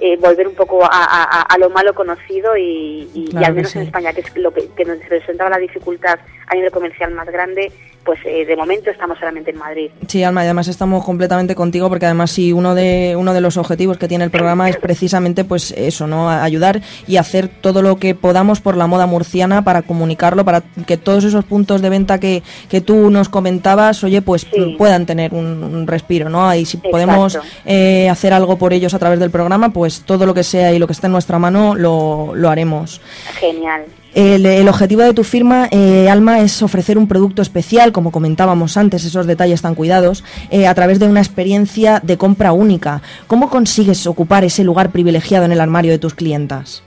eh, volver un poco a, a- a lo malo conocido y, y- al menos en. España, que es lo que, que nos presentaba la dificultad a nivel comercial más grande, pues eh, de momento estamos solamente en Madrid. Sí, Alma, y además estamos completamente contigo porque además sí, uno de, uno de los objetivos que tiene el programa es precisamente pues eso, ¿no? Ayudar y hacer todo lo que podamos por la moda murciana para comunicarlo, para que todos esos puntos de venta que, que tú nos comentabas, oye, pues puedan tener un, un respiro, ¿no? Y si podemos eh, hacer algo por ellos a través del programa, pues todo lo que sea y lo que esté en nuestra mano lo, lo haremos. Genial. El, el objetivo de tu firma, eh, Alma, es ofrecer un producto especial, como comentábamos antes, esos detalles tan cuidados, eh, a través de una experiencia de compra única. ¿Cómo consigues ocupar ese lugar privilegiado en el armario de tus clientas?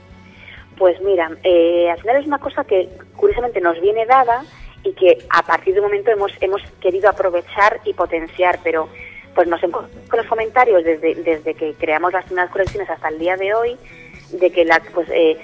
Pues mira, eh, al final es una cosa que curiosamente nos viene dada y que a partir de un momento hemos, hemos querido aprovechar y potenciar, pero pues nos encontramos con los comentarios desde, desde que creamos las primeras colecciones hasta el día de hoy, de que la, pues, eh,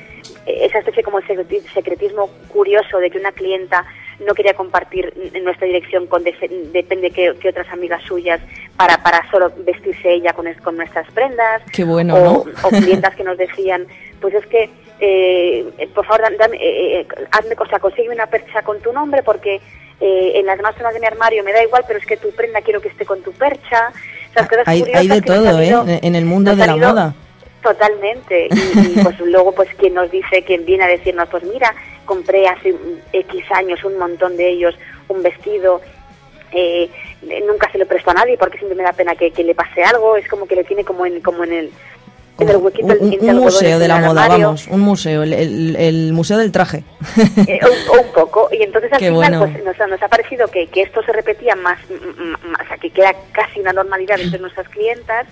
esa especie como secretismo curioso de que una clienta no quería compartir nuestra dirección con defe- depende qué otras amigas suyas para, para solo vestirse ella con, con nuestras prendas Qué bueno, o, ¿no? o clientas que nos decían, pues es que, eh, por favor, dan- dame, eh, eh, hazme cosa, consigue una percha con tu nombre porque eh, en las demás zonas de mi armario me da igual, pero es que tu prenda quiero que esté con tu percha. O sea, cosas Hay, hay de que todo, han ¿eh? En el mundo de la moda. Totalmente. Y, y, pues luego, pues quien nos dice, quien viene a decirnos, pues mira, compré hace X años un montón de ellos un vestido, eh, nunca se lo presto a nadie porque siempre me da pena que, que le pase algo, es como que le tiene como en, como en el, en el huequito Un, un algodones museo de en la moda, armario. vamos, un museo, el, el- el museo del traje. Eh, un, un poco y entonces al Qué final bueno. pues nos, ha- nos ha parecido que, que esto se repetía más, m- m- o sea, que queda casi una normalidad entre nuestras clientas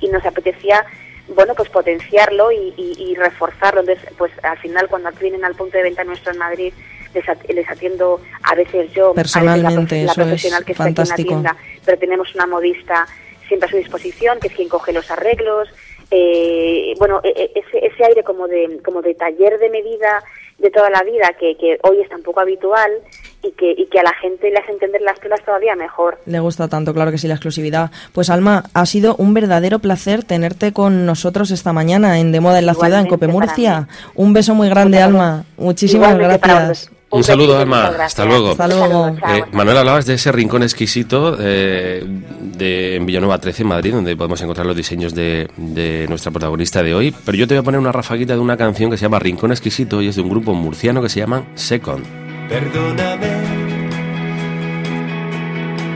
y nos apetecía bueno pues potenciarlo y, y- y reforzarlo. Entonces pues al final cuando vienen al punto de venta nuestro en Madrid les, at- les atiendo a veces yo a veces la Personalmente, la, eso es profesional que está aquí en la tienda pero tenemos una modista siempre a su disposición que es quien coge los arreglos. Eh, bueno, e- e- ese, ese aire como de, como de taller de medida de toda la vida que, que hoy es tan poco habitual y que, y que a la gente le hace entender las telas todavía mejor. Le gusta tanto, claro que sí, la exclusividad. Pues Alma, ha sido un verdadero placer tenerte con nosotros esta mañana en De Moda en la Ciudad, en Cope Murcia. Un beso muy grande, Alma. Muchísimas Igualmente gracias. Un saludo, Alma. Hasta luego. Hasta luego. Eh, Manuel, hablabas de ese rincón exquisito eh, de, en Villanueva 13, en Madrid, donde podemos encontrar los diseños de, de nuestra protagonista de hoy. Pero yo te voy a poner una rafaguita de una canción que se llama Rincón Exquisito y es de un grupo murciano que se llama Second. Perdóname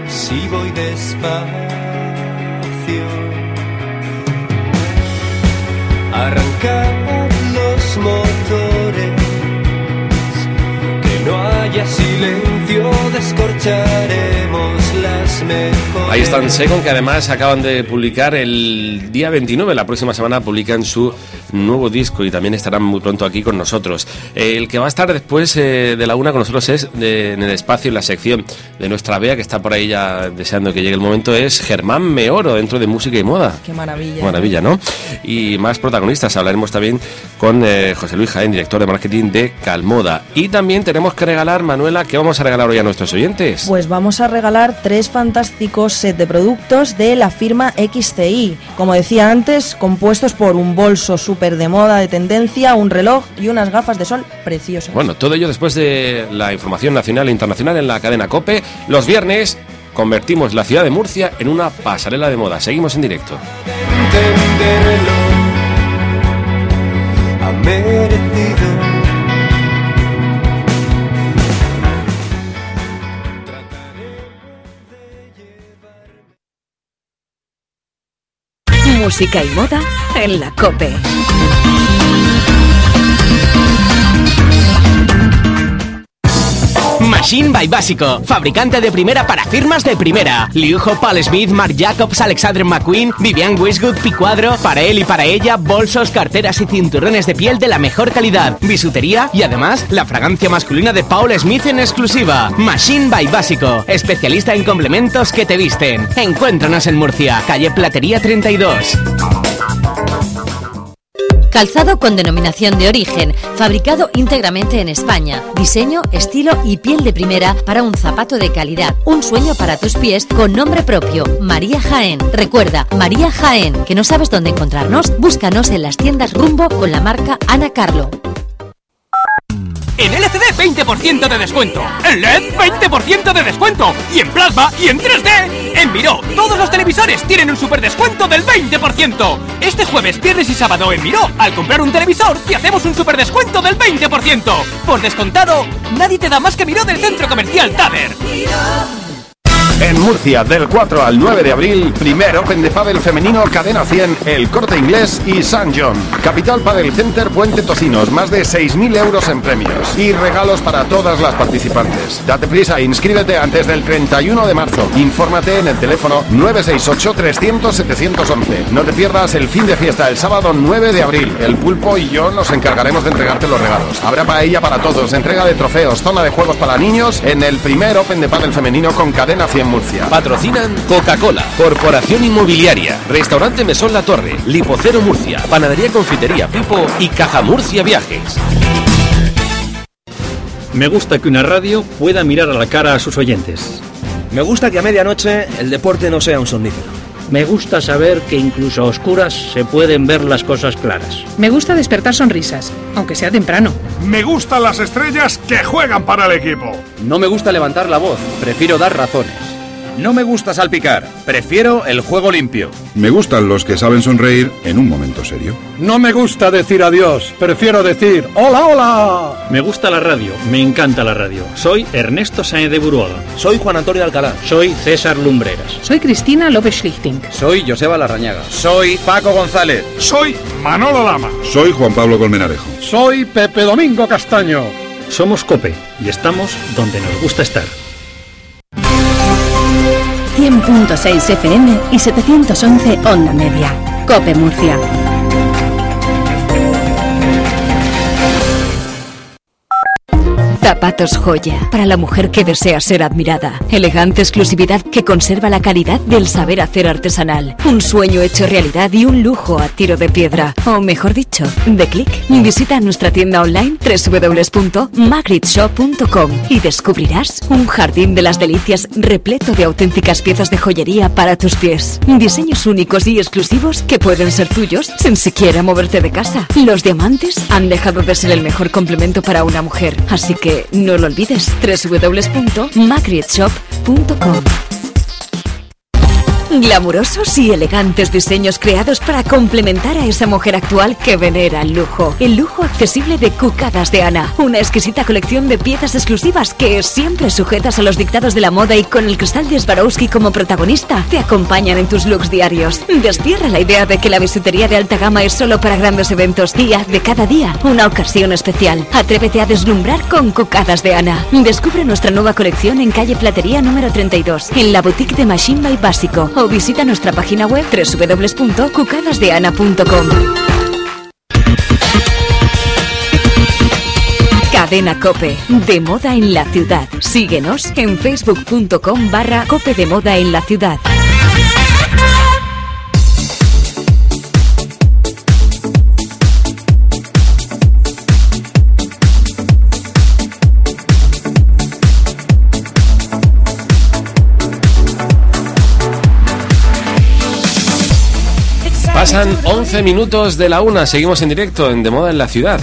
si voy despacio. Arrancar los motores, haya silencio, descorcharemos las mejores. Ahí están Second, que además acaban de publicar el día 29, la próxima semana publican su nuevo disco y también estarán muy pronto aquí con nosotros. Eh, el que va a estar después eh, de la una con nosotros es de- en el espacio, en la sección de nuestra Bea, que está por ahí ya deseando que llegue el momento, es Germán Meoro, dentro de música y moda. Qué maravilla. Maravilla, ¿no? Y más protagonistas. Hablaremos también con eh, José Luis Jaén, director de marketing de Calmoda. Y también tenemos que regalar, Manuela, ¿qué vamos a regalar hoy a nuestros oyentes? Pues vamos a regalar tres fantásticos set de productos de la firma XCI. Como decía antes, compuestos por un bolso súper de moda, de tendencia, un reloj y unas gafas de sol preciosas. Bueno, todo ello después de la información nacional e internacional en la cadena COPE. Los viernes convertimos la ciudad de Murcia en una pasarela de moda. Seguimos en directo. entenderlo ha merecido. Música y moda en la Cope. Machine by Básico, fabricante de primera para firmas de primera. Liujo, Paul Smith, Marc Jacobs, Alexander McQueen, Vivian Westwood, Picuadro, para él y para ella, bolsos, carteras y cinturones de piel de la mejor calidad, bisutería y además la fragancia masculina de Paul Smith en exclusiva. Machine by Básico, especialista en complementos que te visten. Encuéntranos en Murcia, calle Platería 32. Calzado con denominación de origen, fabricado íntegramente en España. Diseño, estilo y piel de primera para un zapato de calidad. Un sueño para tus pies con nombre propio, María Jaén. Recuerda, María Jaén, que no sabes dónde encontrarnos, búscanos en las tiendas Rumbo con la marca Ana Carlo. En LCD 20% de descuento. En LED 20% de descuento. Y en plasma y en 3D. En Miró, todos los televisores tienen un super descuento del 20%. Este jueves, viernes y sábado en Miró, al comprar un televisor, te hacemos un super descuento del 20%. Por descontado, nadie te da más que Miró del centro comercial Taber. En Murcia, del 4 al 9 de abril, primer Open de Padel femenino Cadena 100, El Corte Inglés y San John. Capital Padel Center Puente Tocinos, más de 6.000 euros en premios y regalos para todas las participantes. Date prisa inscríbete antes del 31 de marzo. Infórmate en el teléfono 968-300-711. No te pierdas el fin de fiesta el sábado 9 de abril. El pulpo y yo nos encargaremos de entregarte los regalos. Habrá paella para todos, entrega de trofeos, zona de juegos para niños en el primer Open de Padel femenino con Cadena 100 Murcia. Patrocinan Coca-Cola, Corporación Inmobiliaria, Restaurante Mesón La Torre, Lipocero Murcia, Panadería Confitería Pipo y Caja Murcia Viajes. Me gusta que una radio pueda mirar a la cara a sus oyentes. Me gusta que a medianoche el deporte no sea un somnífero. Me gusta saber que incluso a oscuras se pueden ver las cosas claras. Me gusta despertar sonrisas, aunque sea temprano. Me gustan las estrellas que juegan para el equipo. No me gusta levantar la voz, prefiero dar razones. No me gusta salpicar, prefiero el juego limpio. Me gustan los que saben sonreír en un momento serio. No me gusta decir adiós, prefiero decir hola, hola. Me gusta la radio, me encanta la radio. Soy Ernesto Saez de Buruaga. Soy Juan Antonio Alcalá. Soy César Lumbreras. Soy Cristina López Schlichting. Soy Joseba Larrañaga. Soy Paco González. Soy Manolo Lama. Soy Juan Pablo Colmenarejo. Soy Pepe Domingo Castaño. Somos Cope y estamos donde nos gusta estar. 100.6 FM y 711 Onda Media. Cope Murcia. Zapatos joya para la mujer que desea ser admirada. Elegante exclusividad que conserva la calidad del saber hacer artesanal. Un sueño hecho realidad y un lujo a tiro de piedra. O mejor dicho, de clic. Visita nuestra tienda online www.magritshop.com y descubrirás un jardín de las delicias repleto de auténticas piezas de joyería para tus pies. Diseños únicos y exclusivos que pueden ser tuyos sin siquiera moverte de casa. Los diamantes han dejado de ser el mejor complemento para una mujer, así que no lo olvides. www.magrietshop.com Glamurosos y elegantes diseños creados para complementar a esa mujer actual que venera el lujo. El lujo accesible de Cucadas de Ana. Una exquisita colección de piezas exclusivas que, siempre sujetas a los dictados de la moda y con el cristal de Swarovski como protagonista, te acompañan en tus looks diarios. Destierra la idea de que la bisutería de alta gama es solo para grandes eventos y haz de cada día una ocasión especial. Atrévete a deslumbrar con Cucadas de Ana. Descubre nuestra nueva colección en calle Platería número 32, en la boutique de Machine by Básico o visita nuestra página web www.cucadasdeana.com. Cadena Cope, de moda en la ciudad. Síguenos en facebook.com barra cope de moda en la ciudad. Pasan 11 minutos de la una, seguimos en directo en De Moda en la Ciudad.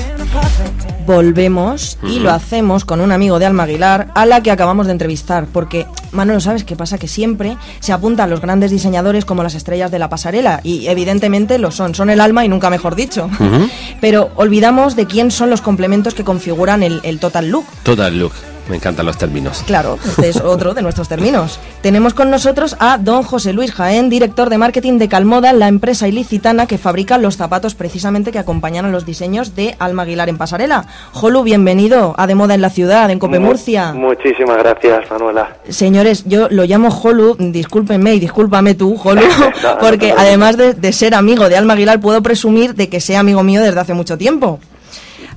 Volvemos y lo hacemos con un amigo de Alma Aguilar a la que acabamos de entrevistar, porque Manolo, ¿sabes qué pasa? Que siempre se apuntan los grandes diseñadores como las estrellas de la pasarela y evidentemente lo son, son el alma y nunca mejor dicho. Pero olvidamos de quién son los complementos que configuran el, el total look. Total look. Me encantan los términos. Claro, este es otro de nuestros términos. Tenemos con nosotros a don José Luis Jaén, director de marketing de Calmoda, la empresa ilicitana que fabrica los zapatos precisamente que acompañan a los diseños de Alma Aguilar en pasarela. Jolu, bienvenido a De Moda en la Ciudad, en Cope Murcia. Muchísimas gracias, Manuela. Señores, yo lo llamo Jolu, discúlpenme y discúlpame tú, Jolu, No, porque no, no. además de, de ser amigo de Alma Aguilar, puedo presumir de que sea amigo mío desde hace mucho tiempo.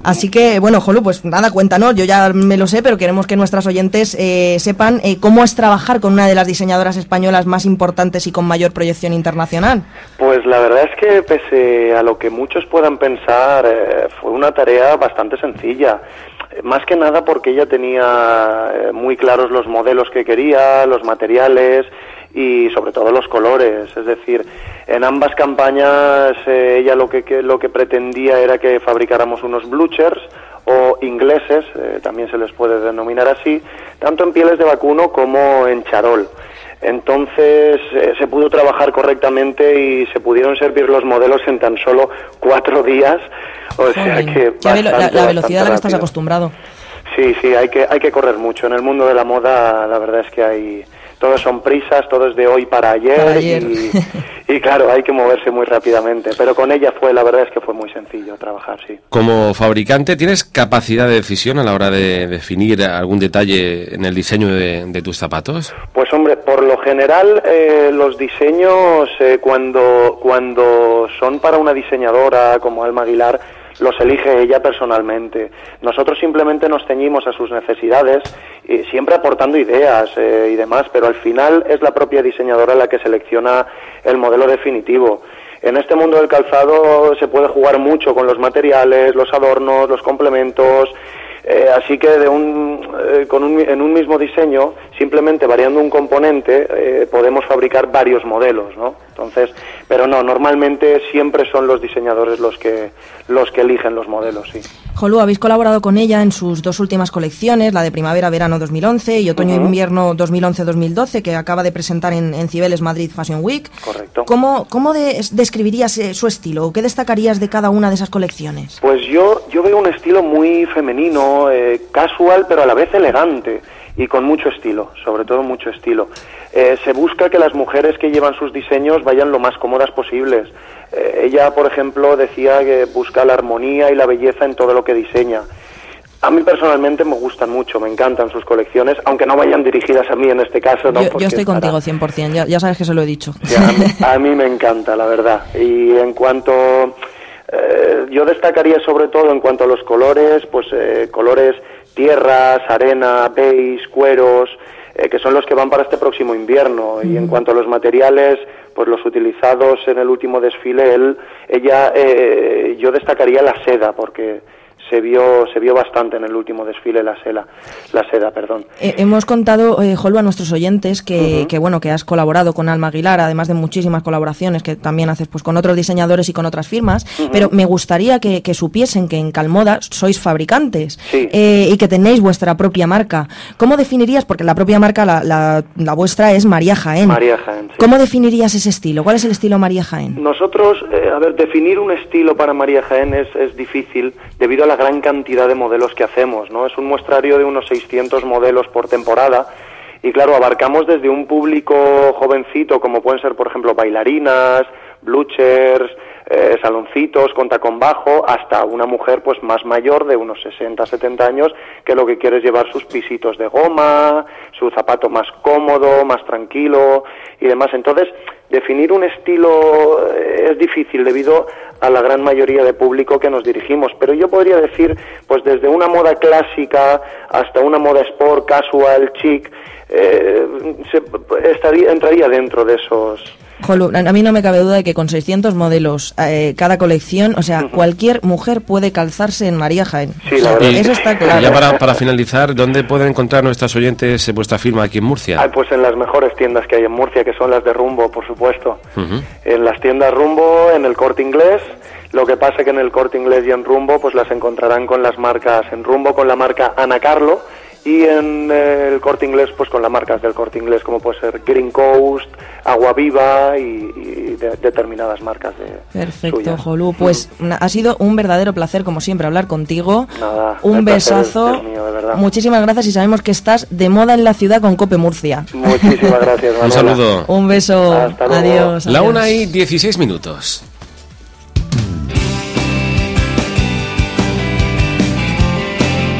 Así que, bueno, Jolu, pues nada, cuéntanos, yo ya me lo sé, pero queremos que nuestras oyentes eh, sepan eh, cómo es trabajar con una de las diseñadoras españolas más importantes y con mayor proyección internacional. Pues la verdad es que pese a lo que muchos puedan pensar, eh, fue una tarea bastante sencilla. Más que nada porque ella tenía eh, muy claros los modelos que quería, los materiales y sobre todo los colores. Es decir, en ambas campañas eh, ella lo que, que- lo que pretendía era que fabricáramos unos bluchers o ingleses, eh, también se les puede denominar así, tanto en pieles de vacuno como en charol. Entonces eh, se pudo trabajar correctamente y se pudieron servir los modelos en tan solo cuatro días, o sea que la, la velocidad a la que estás acostumbrado. Sí, sí, hay que, hay que correr mucho. En el mundo de la moda, la verdad es que hay. Todo son prisas, todo es de hoy para ayer, Para ayer. Y, y claro, hay que moverse muy rápidamente. Pero con ella fue, la verdad es que fue muy sencillo trabajar, sí. Como fabricante, ¿tienes capacidad de decisión a la hora de definir algún detalle en el diseño de, de tus zapatos? Pues hombre, por lo general eh, los diseños eh, cuando, cuando son para una diseñadora como Alma Aguilar, los elige ella personalmente. Nosotros simplemente nos ceñimos a sus necesidades, y siempre aportando ideas eh, y demás, pero al final es la propia diseñadora la que selecciona el modelo definitivo. En este mundo del calzado se puede jugar mucho con los materiales, los adornos, los complementos, eh, así que de un, eh, con un- en un mismo diseño, simplemente variando un componente, eh, podemos fabricar varios modelos, ¿no? Entonces, pero no, normalmente siempre son los diseñadores los que los que eligen los modelos, sí. Jolu, habéis colaborado con ella en sus dos últimas colecciones, la de primavera-verano 2011 y otoño-invierno 2011-2012, que acaba de presentar en, en Cibeles Madrid Fashion Week. Correcto. ¿Cómo, cómo de- describirías eh, su estilo o qué destacarías de cada una de esas colecciones? Pues yo, yo veo un estilo muy femenino, eh, casual, pero a la vez elegante y con mucho estilo, sobre todo mucho estilo. Eh, se busca que las mujeres que llevan sus diseños vayan lo más cómodas posibles. Eh, ella, por ejemplo, decía que busca la armonía y la belleza en todo lo que diseña. A mí personalmente me gustan mucho, me encantan sus colecciones, aunque no vayan dirigidas a mí en este caso. ¿no? Yo, estoy contigo 100%, ya, ya sabes que se lo he dicho. Sí, a, mí, a mí me encanta, la verdad. Y en cuanto. eh, yo destacaría sobre todo en cuanto a los colores, pues eh, colores tierras, arena, beige, cueros, eh, que son los que van para este próximo invierno. Y en cuanto a los materiales, pues los utilizados en el último desfile, él, ella, eh, yo destacaría la seda, porque se vio se vio bastante en el último desfile la seda la seda perdón Eh, hemos contado, eh, Jolva, a nuestros oyentes que, que, bueno, que has colaborado con Alma Aguilar, además de muchísimas colaboraciones que también haces pues, con otros diseñadores y con otras firmas, Ujú. pero me gustaría que, que supiesen que en Calmoda sois fabricantes Sí. eh, y que tenéis vuestra propia marca. ¿Cómo definirías, porque la propia marca, la, la- la vuestra es María Jaén, María Jaén sí. ¿cómo definirías ese estilo? ¿Cuál es el estilo María Jaén? Nosotros, eh, a ver, definir un estilo para María Jaén es, es difícil debido a la gran cantidad de modelos que hacemos, ¿no? Es un muestrario de unos 600 modelos por temporada y claro, abarcamos desde un público jovencito como pueden ser, por ejemplo, bailarinas, bluchers, eh, saloncitos con bajo, hasta una mujer pues más mayor de unos 60, 70 años que lo que quiere es llevar sus pisitos de goma, su zapato más cómodo, más tranquilo y demás. Entonces, definir un estilo eh, es difícil debido a la gran mayoría de público que nos dirigimos, pero yo podría decir, pues desde una moda clásica hasta una moda sport, casual, chic, eh, se- estaría, entraría dentro de esos. A mí no me cabe duda de que con 600 modelos eh, cada colección, o sea, cualquier mujer puede calzarse en María Jaén. Sí, la verdad. Y- Eso está y claro. ya para, para finalizar, ¿dónde pueden encontrar nuestras oyentes eh, vuestra firma aquí en Murcia? Ah, pues en las mejores tiendas que hay en Murcia, que son las de Rumbo, por supuesto. En las tiendas Rumbo, en el Corte Inglés. Lo que pasa que en el Corte Inglés y en Rumbo, pues las encontrarán con las marcas, en Rumbo con la marca Ana Carlo y en eh, el Corte Inglés, pues con las marcas del Corte Inglés, como puede ser Green Coast, Agua Viva y, y de- determinadas marcas de Perfecto, suyas. Jolú. Pues na- ha sido un verdadero placer, como siempre, hablar contigo. Nada, Un placer es- besazo. es mío, de verdad. Muchísimas gracias y sabemos que estás de moda en la ciudad con Cope Murcia. Muchísimas gracias, Un saludo. Un beso. Adiós. La adiós. una y 16 minutos.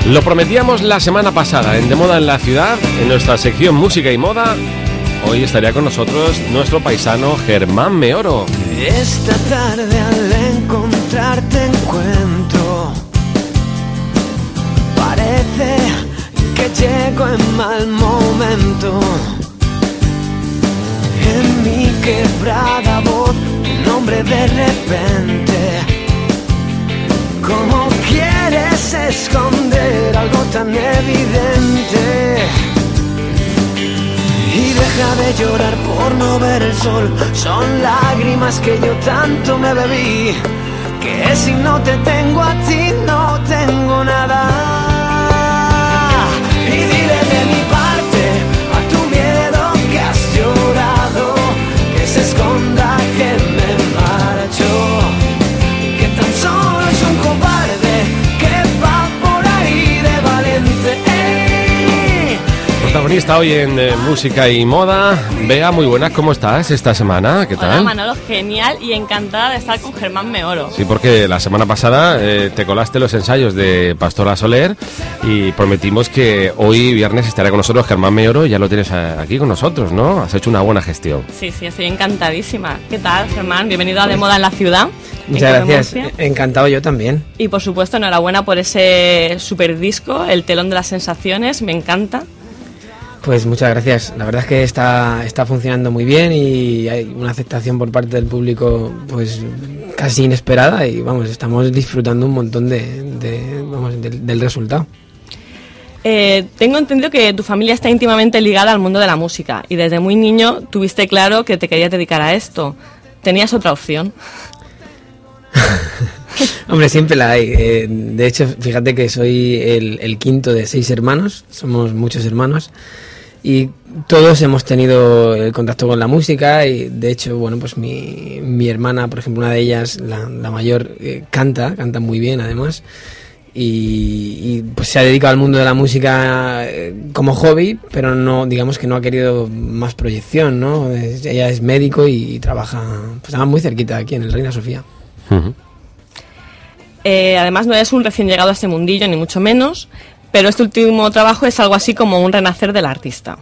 Lo prometíamos la semana pasada en De Moda en la Ciudad, en nuestra sección Música y Moda. Hoy estaría con nosotros nuestro paisano Germán Meoro. Esta tarde al encontrarte encuentro Parece que llego en mal momento En mi quebrada voz, tu nombre de repente ¿Cómo quieres esconder algo tan evidente? Y deja de llorar por no ver el sol. Son lágrimas que yo tanto me bebí. Que si no te tengo a ti, no tengo nada. Protagonista hoy en eh, Música y Moda. Bea, muy buenas, ¿cómo estás esta semana? ¿Qué Hola tal? Manolo, genial y encantada de estar con Germán Meoro. Sí, porque la semana pasada eh, te colaste los ensayos de Pastora Soler y prometimos que hoy viernes estará con nosotros Germán Meoro. Ya lo tienes aquí con nosotros, ¿no? Has hecho una buena gestión. Sí, sí, estoy encantadísima. ¿Qué tal, Germán? Bienvenido a De Moda en la Ciudad. Muchas gracias. Encantado yo también. Y por supuesto, enhorabuena por ese super disco, El telón de las sensaciones, me encanta. Pues muchas gracias. La verdad es que está, está funcionando muy bien y hay una aceptación por parte del público pues casi inesperada y vamos, estamos disfrutando un montón de, de- vamos, del, del resultado. Eh, tengo entendido que tu familia está íntimamente ligada al mundo de la música y desde muy niño tuviste claro que te querías dedicar a esto. ¿Tenías otra opción? Hombre, siempre la hay. Eh, de hecho, fíjate que soy el, quinto de seis hermanos, somos muchos hermanos y todos hemos tenido el contacto con la música y de hecho, bueno, pues mi, hermana, por ejemplo, una de ellas, la, mayor, eh, canta, canta muy bien además y, pues se ha dedicado al mundo de la música eh, como hobby, pero no, digamos que no ha querido más proyección, ¿no? Ella es médico y, trabaja, pues además muy cerquita aquí en el Reina Sofía. Eh, además no eres un recién llegado a este mundillo, ni mucho menos, pero este último trabajo es algo así como un renacer del artista.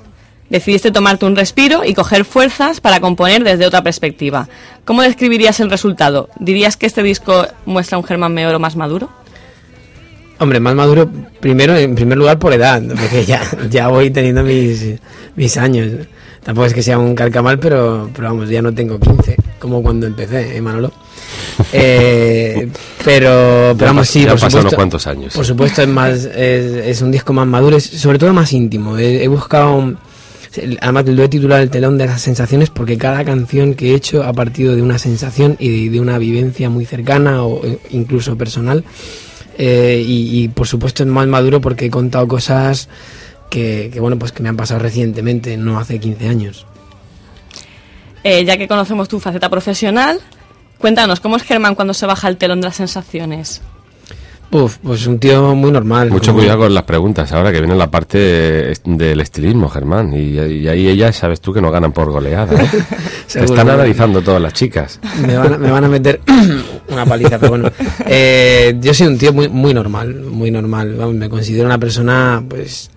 Decidiste tomarte un respiro y coger fuerzas para componer desde otra perspectiva. ¿Cómo describirías el resultado? ¿Dirías que este disco muestra un Germán Meoro más maduro? Hombre, más maduro, primero, en primer lugar por edad, porque ya, ya voy teniendo mis, mis años. Tampoco es que sea un carcamal, pero, pero vamos, ya no tengo 15, como cuando empecé, ¿eh, Manolo? Eh, pero, pero vamos, sí, ya por supuesto. unos cuantos años. Por supuesto, es más, es, es un disco más maduro, es sobre todo más íntimo. He, he buscado, además lo he titulado El telón de las sensaciones porque cada canción que he hecho ha partido de una sensación y de, de una vivencia muy cercana o eh, incluso personal. Eh, y, y, por supuesto es más maduro porque he contado cosas que, que, bueno pues que me han pasado recientemente, no hace 15 años. Eh, ya que conocemos tu faceta profesional, cuéntanos, ¿cómo es Germán cuando se baja el telón de las sensaciones? Uf, pues un tío muy normal. Mucho como- cuidado con las preguntas, ahora que viene la parte de- del estilismo, Germán. Y, y ahí ellas, sabes tú que no ganan por goleada. ¿eh? Te están analizando todas las chicas. me van, a, me van a meter una paliza, pero bueno. Eh, yo soy un tío muy, muy normal, muy normal. Me considero una persona, pues,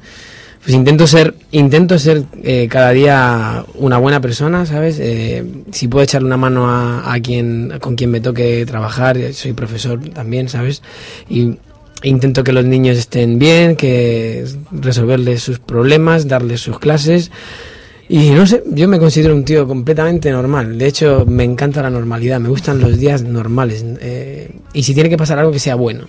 pues intento ser, intento ser eh, cada día una buena persona, ¿sabes? Eh, si puedo echarle una mano a, quien, con quien me toque trabajar, eh, soy profesor también, ¿sabes? Y intento que los niños estén bien, que resolverles sus problemas, darles sus clases. Y no sé, yo me considero un tío completamente normal. De hecho, me encanta la normalidad, me gustan los días normales. eh, y si tiene que pasar algo, que sea bueno.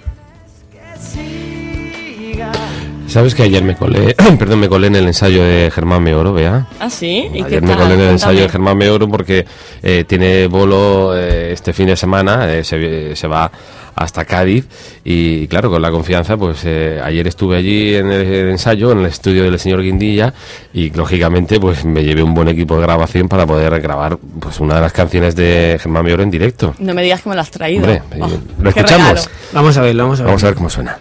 ¿Sabes que ayer me colé, perdón, me colé en el ensayo de Germán Meoro, vea? ¿Ah, sí? ¿Y qué Ayer me tal? colé en el Cuéntame. ensayo de Germán Meoro porque eh, tiene bolo eh, este fin de semana, eh, se, se va hasta Cádiz y claro, con la confianza, pues eh, ayer estuve allí en el, el ensayo, en el estudio del señor Guindilla y lógicamente pues me llevé un buen equipo de grabación para poder grabar pues una de las canciones de Germán Meoro en directo. No me digas que me lo has traído. Hombre, Oh, eh, ¿lo escuchamos? regalo. Vamos a verlo, vamos a verlo. Vamos a ver cómo suena.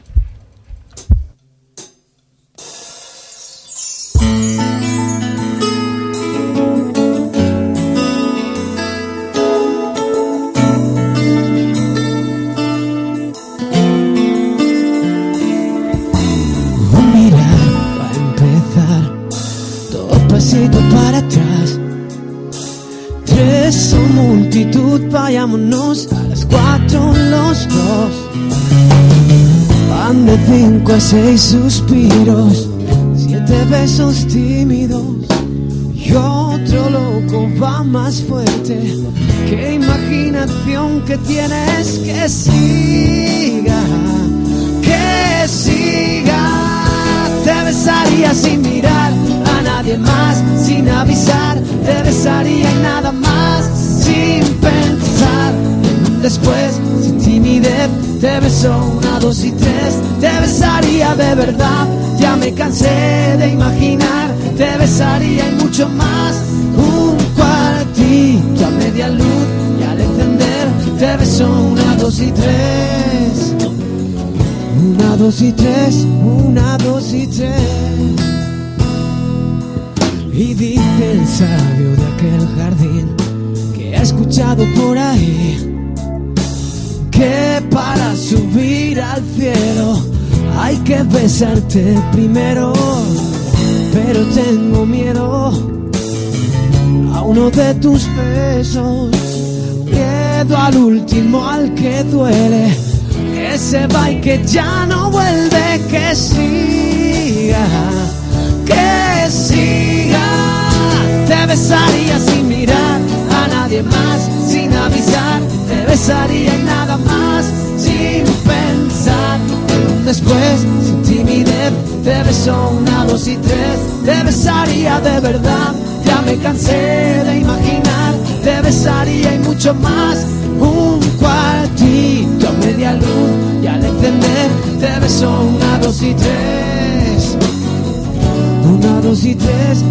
Multitud, vayámonos a las cuatro los dos. Van de cinco a seis suspiros, siete besos tímidos. Y otro loco va más fuerte. Qué imaginación que tienes que siga que siga. Te besaría sin mirar a nadie más, sin avisar. Te besaría y nada más, sin pensar. Después, sin timidez, te besó una, dos y tres. Te besaría de verdad, ya me cansé de imaginar. Te besaría y mucho más. Un cuartito a media luz y al encender, te besó una, dos y tres. Una, dos y tres, una, dos y tres. Y dice el sabio de aquel jardín ha escuchado por ahí que para subir al cielo hay que besarte primero. Pero tengo miedo a uno de tus besos, miedo al último al que duele que se va y que ya no vuelve, que siga, que siga. Te besaría sin mirar nadie más, sin avisar. Te besaría y nada más, sin pensar. Después, sin timidez, te besó una, dos y tres. Te besaría de verdad, ya me cansé de imaginar. Te besaría y mucho más. Un cuartito a media luz y al encender te besó una, dos y tres. Una, dos y tres,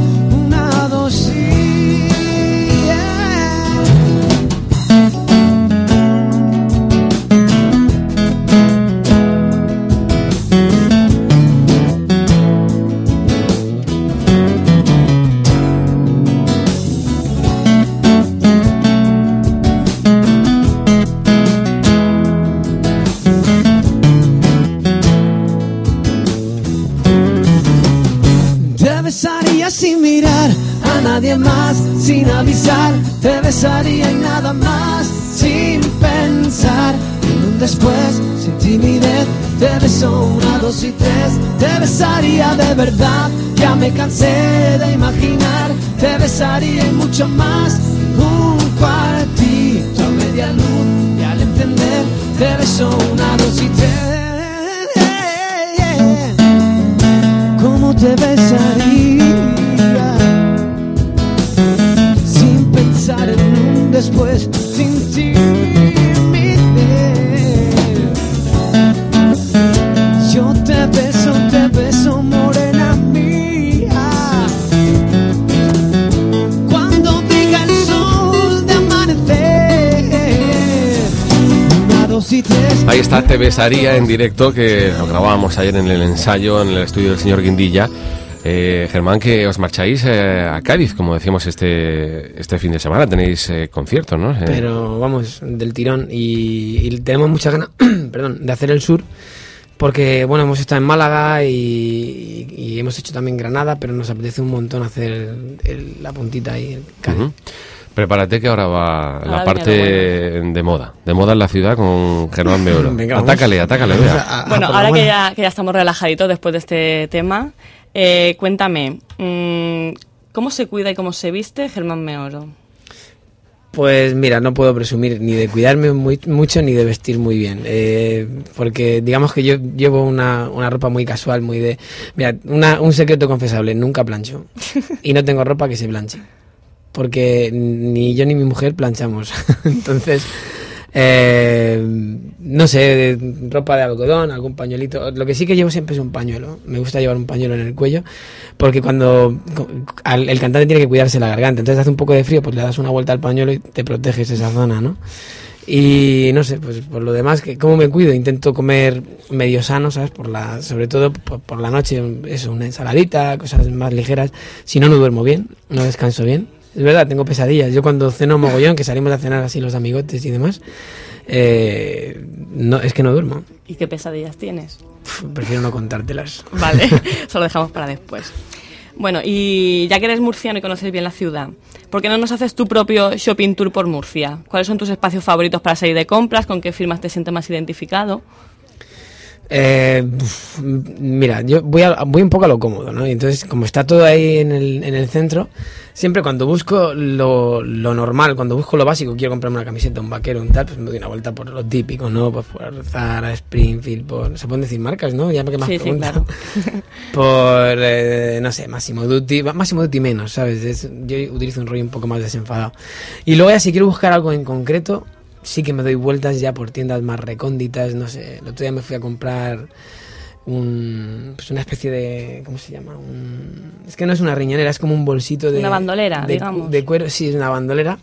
verdad. Ya me cansé de imaginar, te besaría mucho más. Un cuartito a media luz y al encender, te beso una, dos y tres. ¿Cómo te besaría? Ahí está Te Besaría en directo, que lo grabábamos ayer en el ensayo en el estudio del señor Guindilla. Eh, Germán, que os marcháis eh, a Cádiz, como decíamos este, este fin de semana. Tenéis eh, conciertos, ¿no? Eh, Pero vamos, del tirón. Y, y tenemos muchas ganas perdón, de hacer el sur. Porque, bueno, hemos estado en Málaga y, y hemos hecho también Granada, pero nos apetece un montón hacer el- el- la puntita ahí. el Cádiz. Prepárate que ahora va Ahora la parte de moda. De moda en la ciudad con Germán Meoro. Venga, atácale, atácale, vea. Bueno, ahora que ya, que ya estamos relajaditos después de este tema, eh, cuéntame, mm, ¿cómo se cuida y cómo se viste Germán Meoro? Pues mira, no puedo presumir ni de cuidarme muy, mucho ni de vestir muy bien. Eh, porque digamos que yo llevo una, una ropa muy casual, muy de... Mira, una- un secreto confesable, nunca plancho. Y no tengo ropa que se planche. Porque ni yo ni mi mujer planchamos. Entonces, eh, no sé, ropa de algodón, algún pañuelito. Lo que sí que llevo siempre es un pañuelo. Me gusta llevar un pañuelo en el cuello. Porque cuando el cantante tiene que cuidarse la garganta, entonces hace un poco de frío, pues le das una vuelta al pañuelo y te proteges esa zona, ¿no? Y no sé, pues por lo demás, ¿cómo me cuido? Intento comer medio sano, ¿sabes? Por la, sobre todo por la noche, eso, una ensaladita, cosas más ligeras. Si no, no duermo bien, no descanso bien. Es verdad, tengo pesadillas. Yo cuando ceno mogollón, que salimos a cenar así los amigotes y demás, eh, no, es que no duermo. ¿Y qué pesadillas tienes? Uf, prefiero no contártelas. Vale, eso lo dejamos para después. Bueno, y ya que eres murciano y conoces bien la ciudad, ¿por qué no nos haces tu propio shopping tour por Murcia? ¿Cuáles son tus espacios favoritos para salir de compras? ¿Con qué firmas te sientes más identificado? Eh, uf, mira, yo voy, a- voy un poco a lo cómodo, ¿no? Y entonces, como está todo ahí en el, en el centro, siempre cuando busco lo, lo normal, cuando busco lo básico, quiero comprarme una camiseta, un vaquero, un tal, pues me doy una vuelta por lo típico, ¿no? Pues por Zara, Springfield, por... Se pueden decir marcas, ¿no? Ya que más Sí, sí, claro. por, eh, no sé, Máximo Duty, Máximo Duty menos, ¿sabes? Es- yo utilizo un rollo un poco más desenfadado. Y luego ya si quiero buscar algo en concreto, sí que me doy vueltas ya por tiendas más recónditas, no sé. El otro día me fui a comprar un, pues una especie de, ¿cómo se llama? Un- es que no es una riñonera, es como un bolsito de... Una bandolera, de, digamos. De cuero, sí, es una bandolera.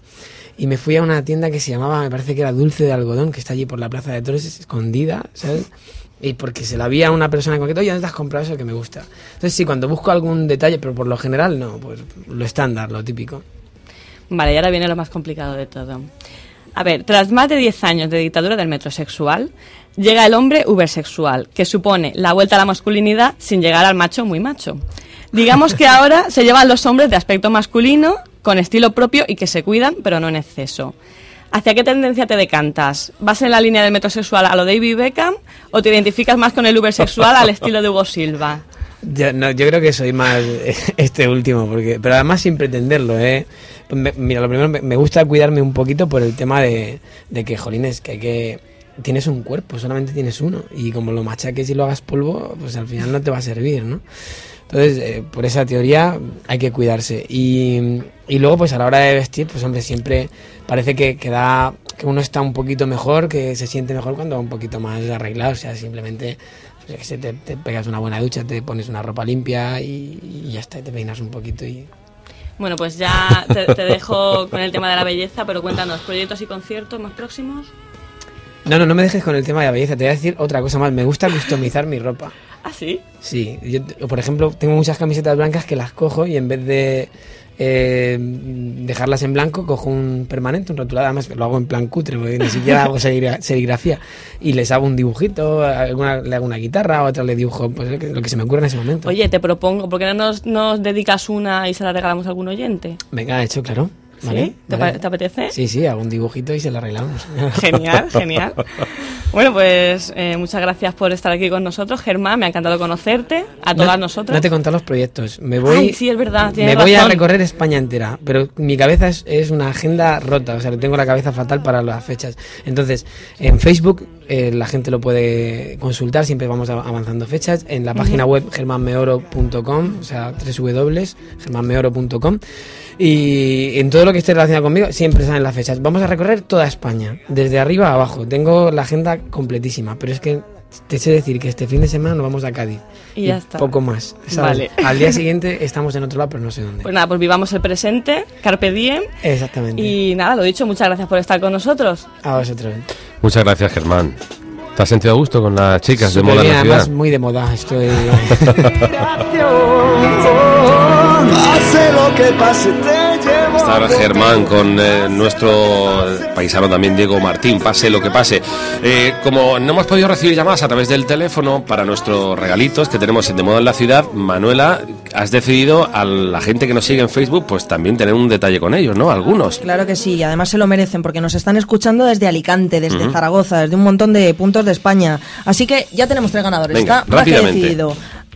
Y me fui a una tienda que se llamaba, me parece que era Dulce de Algodón, que está allí por la Plaza de Toros, escondida, ¿sabes? Y porque se la vi a una persona en concreto, oye, ¿dónde has comprado eso que me gusta? Entonces sí, cuando busco algún detalle, pero por lo general no, pues lo estándar, lo típico. Vale, y ahora viene lo más complicado de todo. A ver, tras más de 10 años de dictadura del metrosexual, llega el hombre ubersexual, que supone la vuelta a la masculinidad sin llegar al macho muy macho. Digamos que ahora se llevan los hombres de aspecto masculino, con estilo propio y que se cuidan, pero no en exceso. ¿Hacia qué tendencia te decantas? ¿Vas en la línea del metrosexual a lo David Beckham o te identificas más con el ubersexual al estilo de Hugo Silva? Yo, no, creo que soy más este último, porque pero además sin pretenderlo, ¿eh? Me- mira, lo primero, me, gusta cuidarme un poquito por el tema de, que, jolines, que hay que... Tienes un cuerpo, solamente tienes uno, y como lo machaques y lo hagas polvo, pues al final no te va a servir, ¿no? Entonces, eh, por esa teoría hay que cuidarse. Y, luego, pues a la hora de vestir, pues hombre, siempre parece que, que que uno está un poquito mejor, que se siente mejor cuando va un poquito más arreglado. O sea, simplemente pues, yo qué sé, te, te pegas una buena ducha, te pones una ropa limpia y, y ya está, te peinas un poquito y... Bueno, pues ya te, te dejo con el tema de la belleza, pero cuéntanos, ¿proyectos y conciertos más próximos? No, no, no me dejes con el tema de la belleza, te voy a decir otra cosa más. Me gusta customizar mi ropa. ¿Ah, sí? Sí, yo, por ejemplo, tengo muchas camisetas blancas que las cojo y en vez de eh, dejarlas en blanco, cojo un permanente, un rotulado. Además, lo hago en plan cutre, porque ni siquiera hago serigra- serigrafía. Y les hago un dibujito, alguna, le hago una guitarra, otra le dibujo pues, lo que- lo que se me ocurre en ese momento. Oye, te propongo, ¿por qué no nos, nos dedicas una y se la regalamos a algún oyente? Venga, hecho, claro. ¿Vale? ¿Sí? ¿Te, apetece? Sí, sí, hago un dibujito y se lo arreglamos. Genial, genial. Bueno, pues eh, muchas gracias por estar aquí con nosotros, Germán. Me ha encantado conocerte, a todas No- nosotras. No te contado los proyectos. Me voy, Ay, sí, es verdad, me voy a recorrer España entera, pero mi cabeza es, es una agenda rota, o sea, tengo la cabeza fatal para las fechas. Entonces, en Facebook eh, la gente lo puede consultar, siempre vamos av- avanzando fechas. En la página web germanmeoro.com, o sea, www.germanmeoro.com. Y en todo lo que esté relacionado conmigo siempre salen las fechas. Vamos a recorrer toda España, desde arriba a abajo. Tengo la agenda completísima, pero es que te sé decir que este fin de semana nos vamos a Cádiz. Y ya está. Poco más. ¿sabes? Vale. Al día siguiente estamos en otro lado, pero no sé dónde. Pues nada, pues vivamos el presente, carpe diem. Exactamente. Y nada, lo dicho, muchas gracias por estar con nosotros. A vosotros. Muchas gracias, Germán. ¿Te has sentido a gusto con las chicas de Súper moda en bien, la además ciudad? muy de moda. Estoy. Pase lo que pase, ahora Germán con eh, nuestro paisano también Diego Martín, pase lo que pase. Eh, como no hemos podido recibir llamadas a través del teléfono para nuestros regalitos que tenemos en De Moda en la Ciudad, Manuela, has decidido a la gente que nos sigue en Facebook, pues también tener un detalle con ellos, ¿no? Algunos. Claro que sí, y además se lo merecen porque nos están escuchando desde Alicante, desde. Zaragoza, desde un montón de puntos de España. Así que ya tenemos tres ganadores. Venga, Está más que rápidamente. decidido.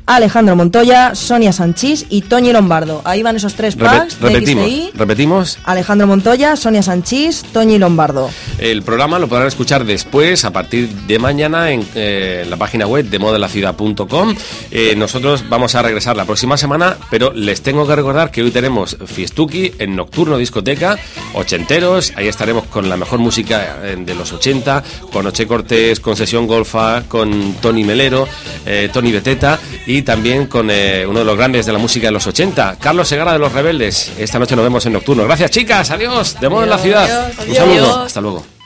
Alejandro Montoya, Sonia Sanchís y Toñi Lombardo. Ahí van esos tres packs repetimos, XTI. repetimos. Alejandro Montoya, Sonia Sanchís, Toñi Lombardo. El programa lo podrán escuchar después, a partir de mañana, en eh, la página web de modelaciudad.com. Eh, nosotros vamos a regresar la próxima semana, pero les tengo que recordar que hoy tenemos Fiestuki en Nocturno Discoteca, ochenteros, ahí estaremos con la mejor música eh, de los 80, con Oche Cortés, con Sesión Golfa, con Tony Melero, eh, Tony Beteta y también con eh, uno de los grandes de la música de los 80, Carlos Segara de Los Rebeldes. Esta noche nos vemos en Nocturno. Gracias chicas, adiós, de moda en la ciudad. adiós, Un saludo, adiós. hasta luego.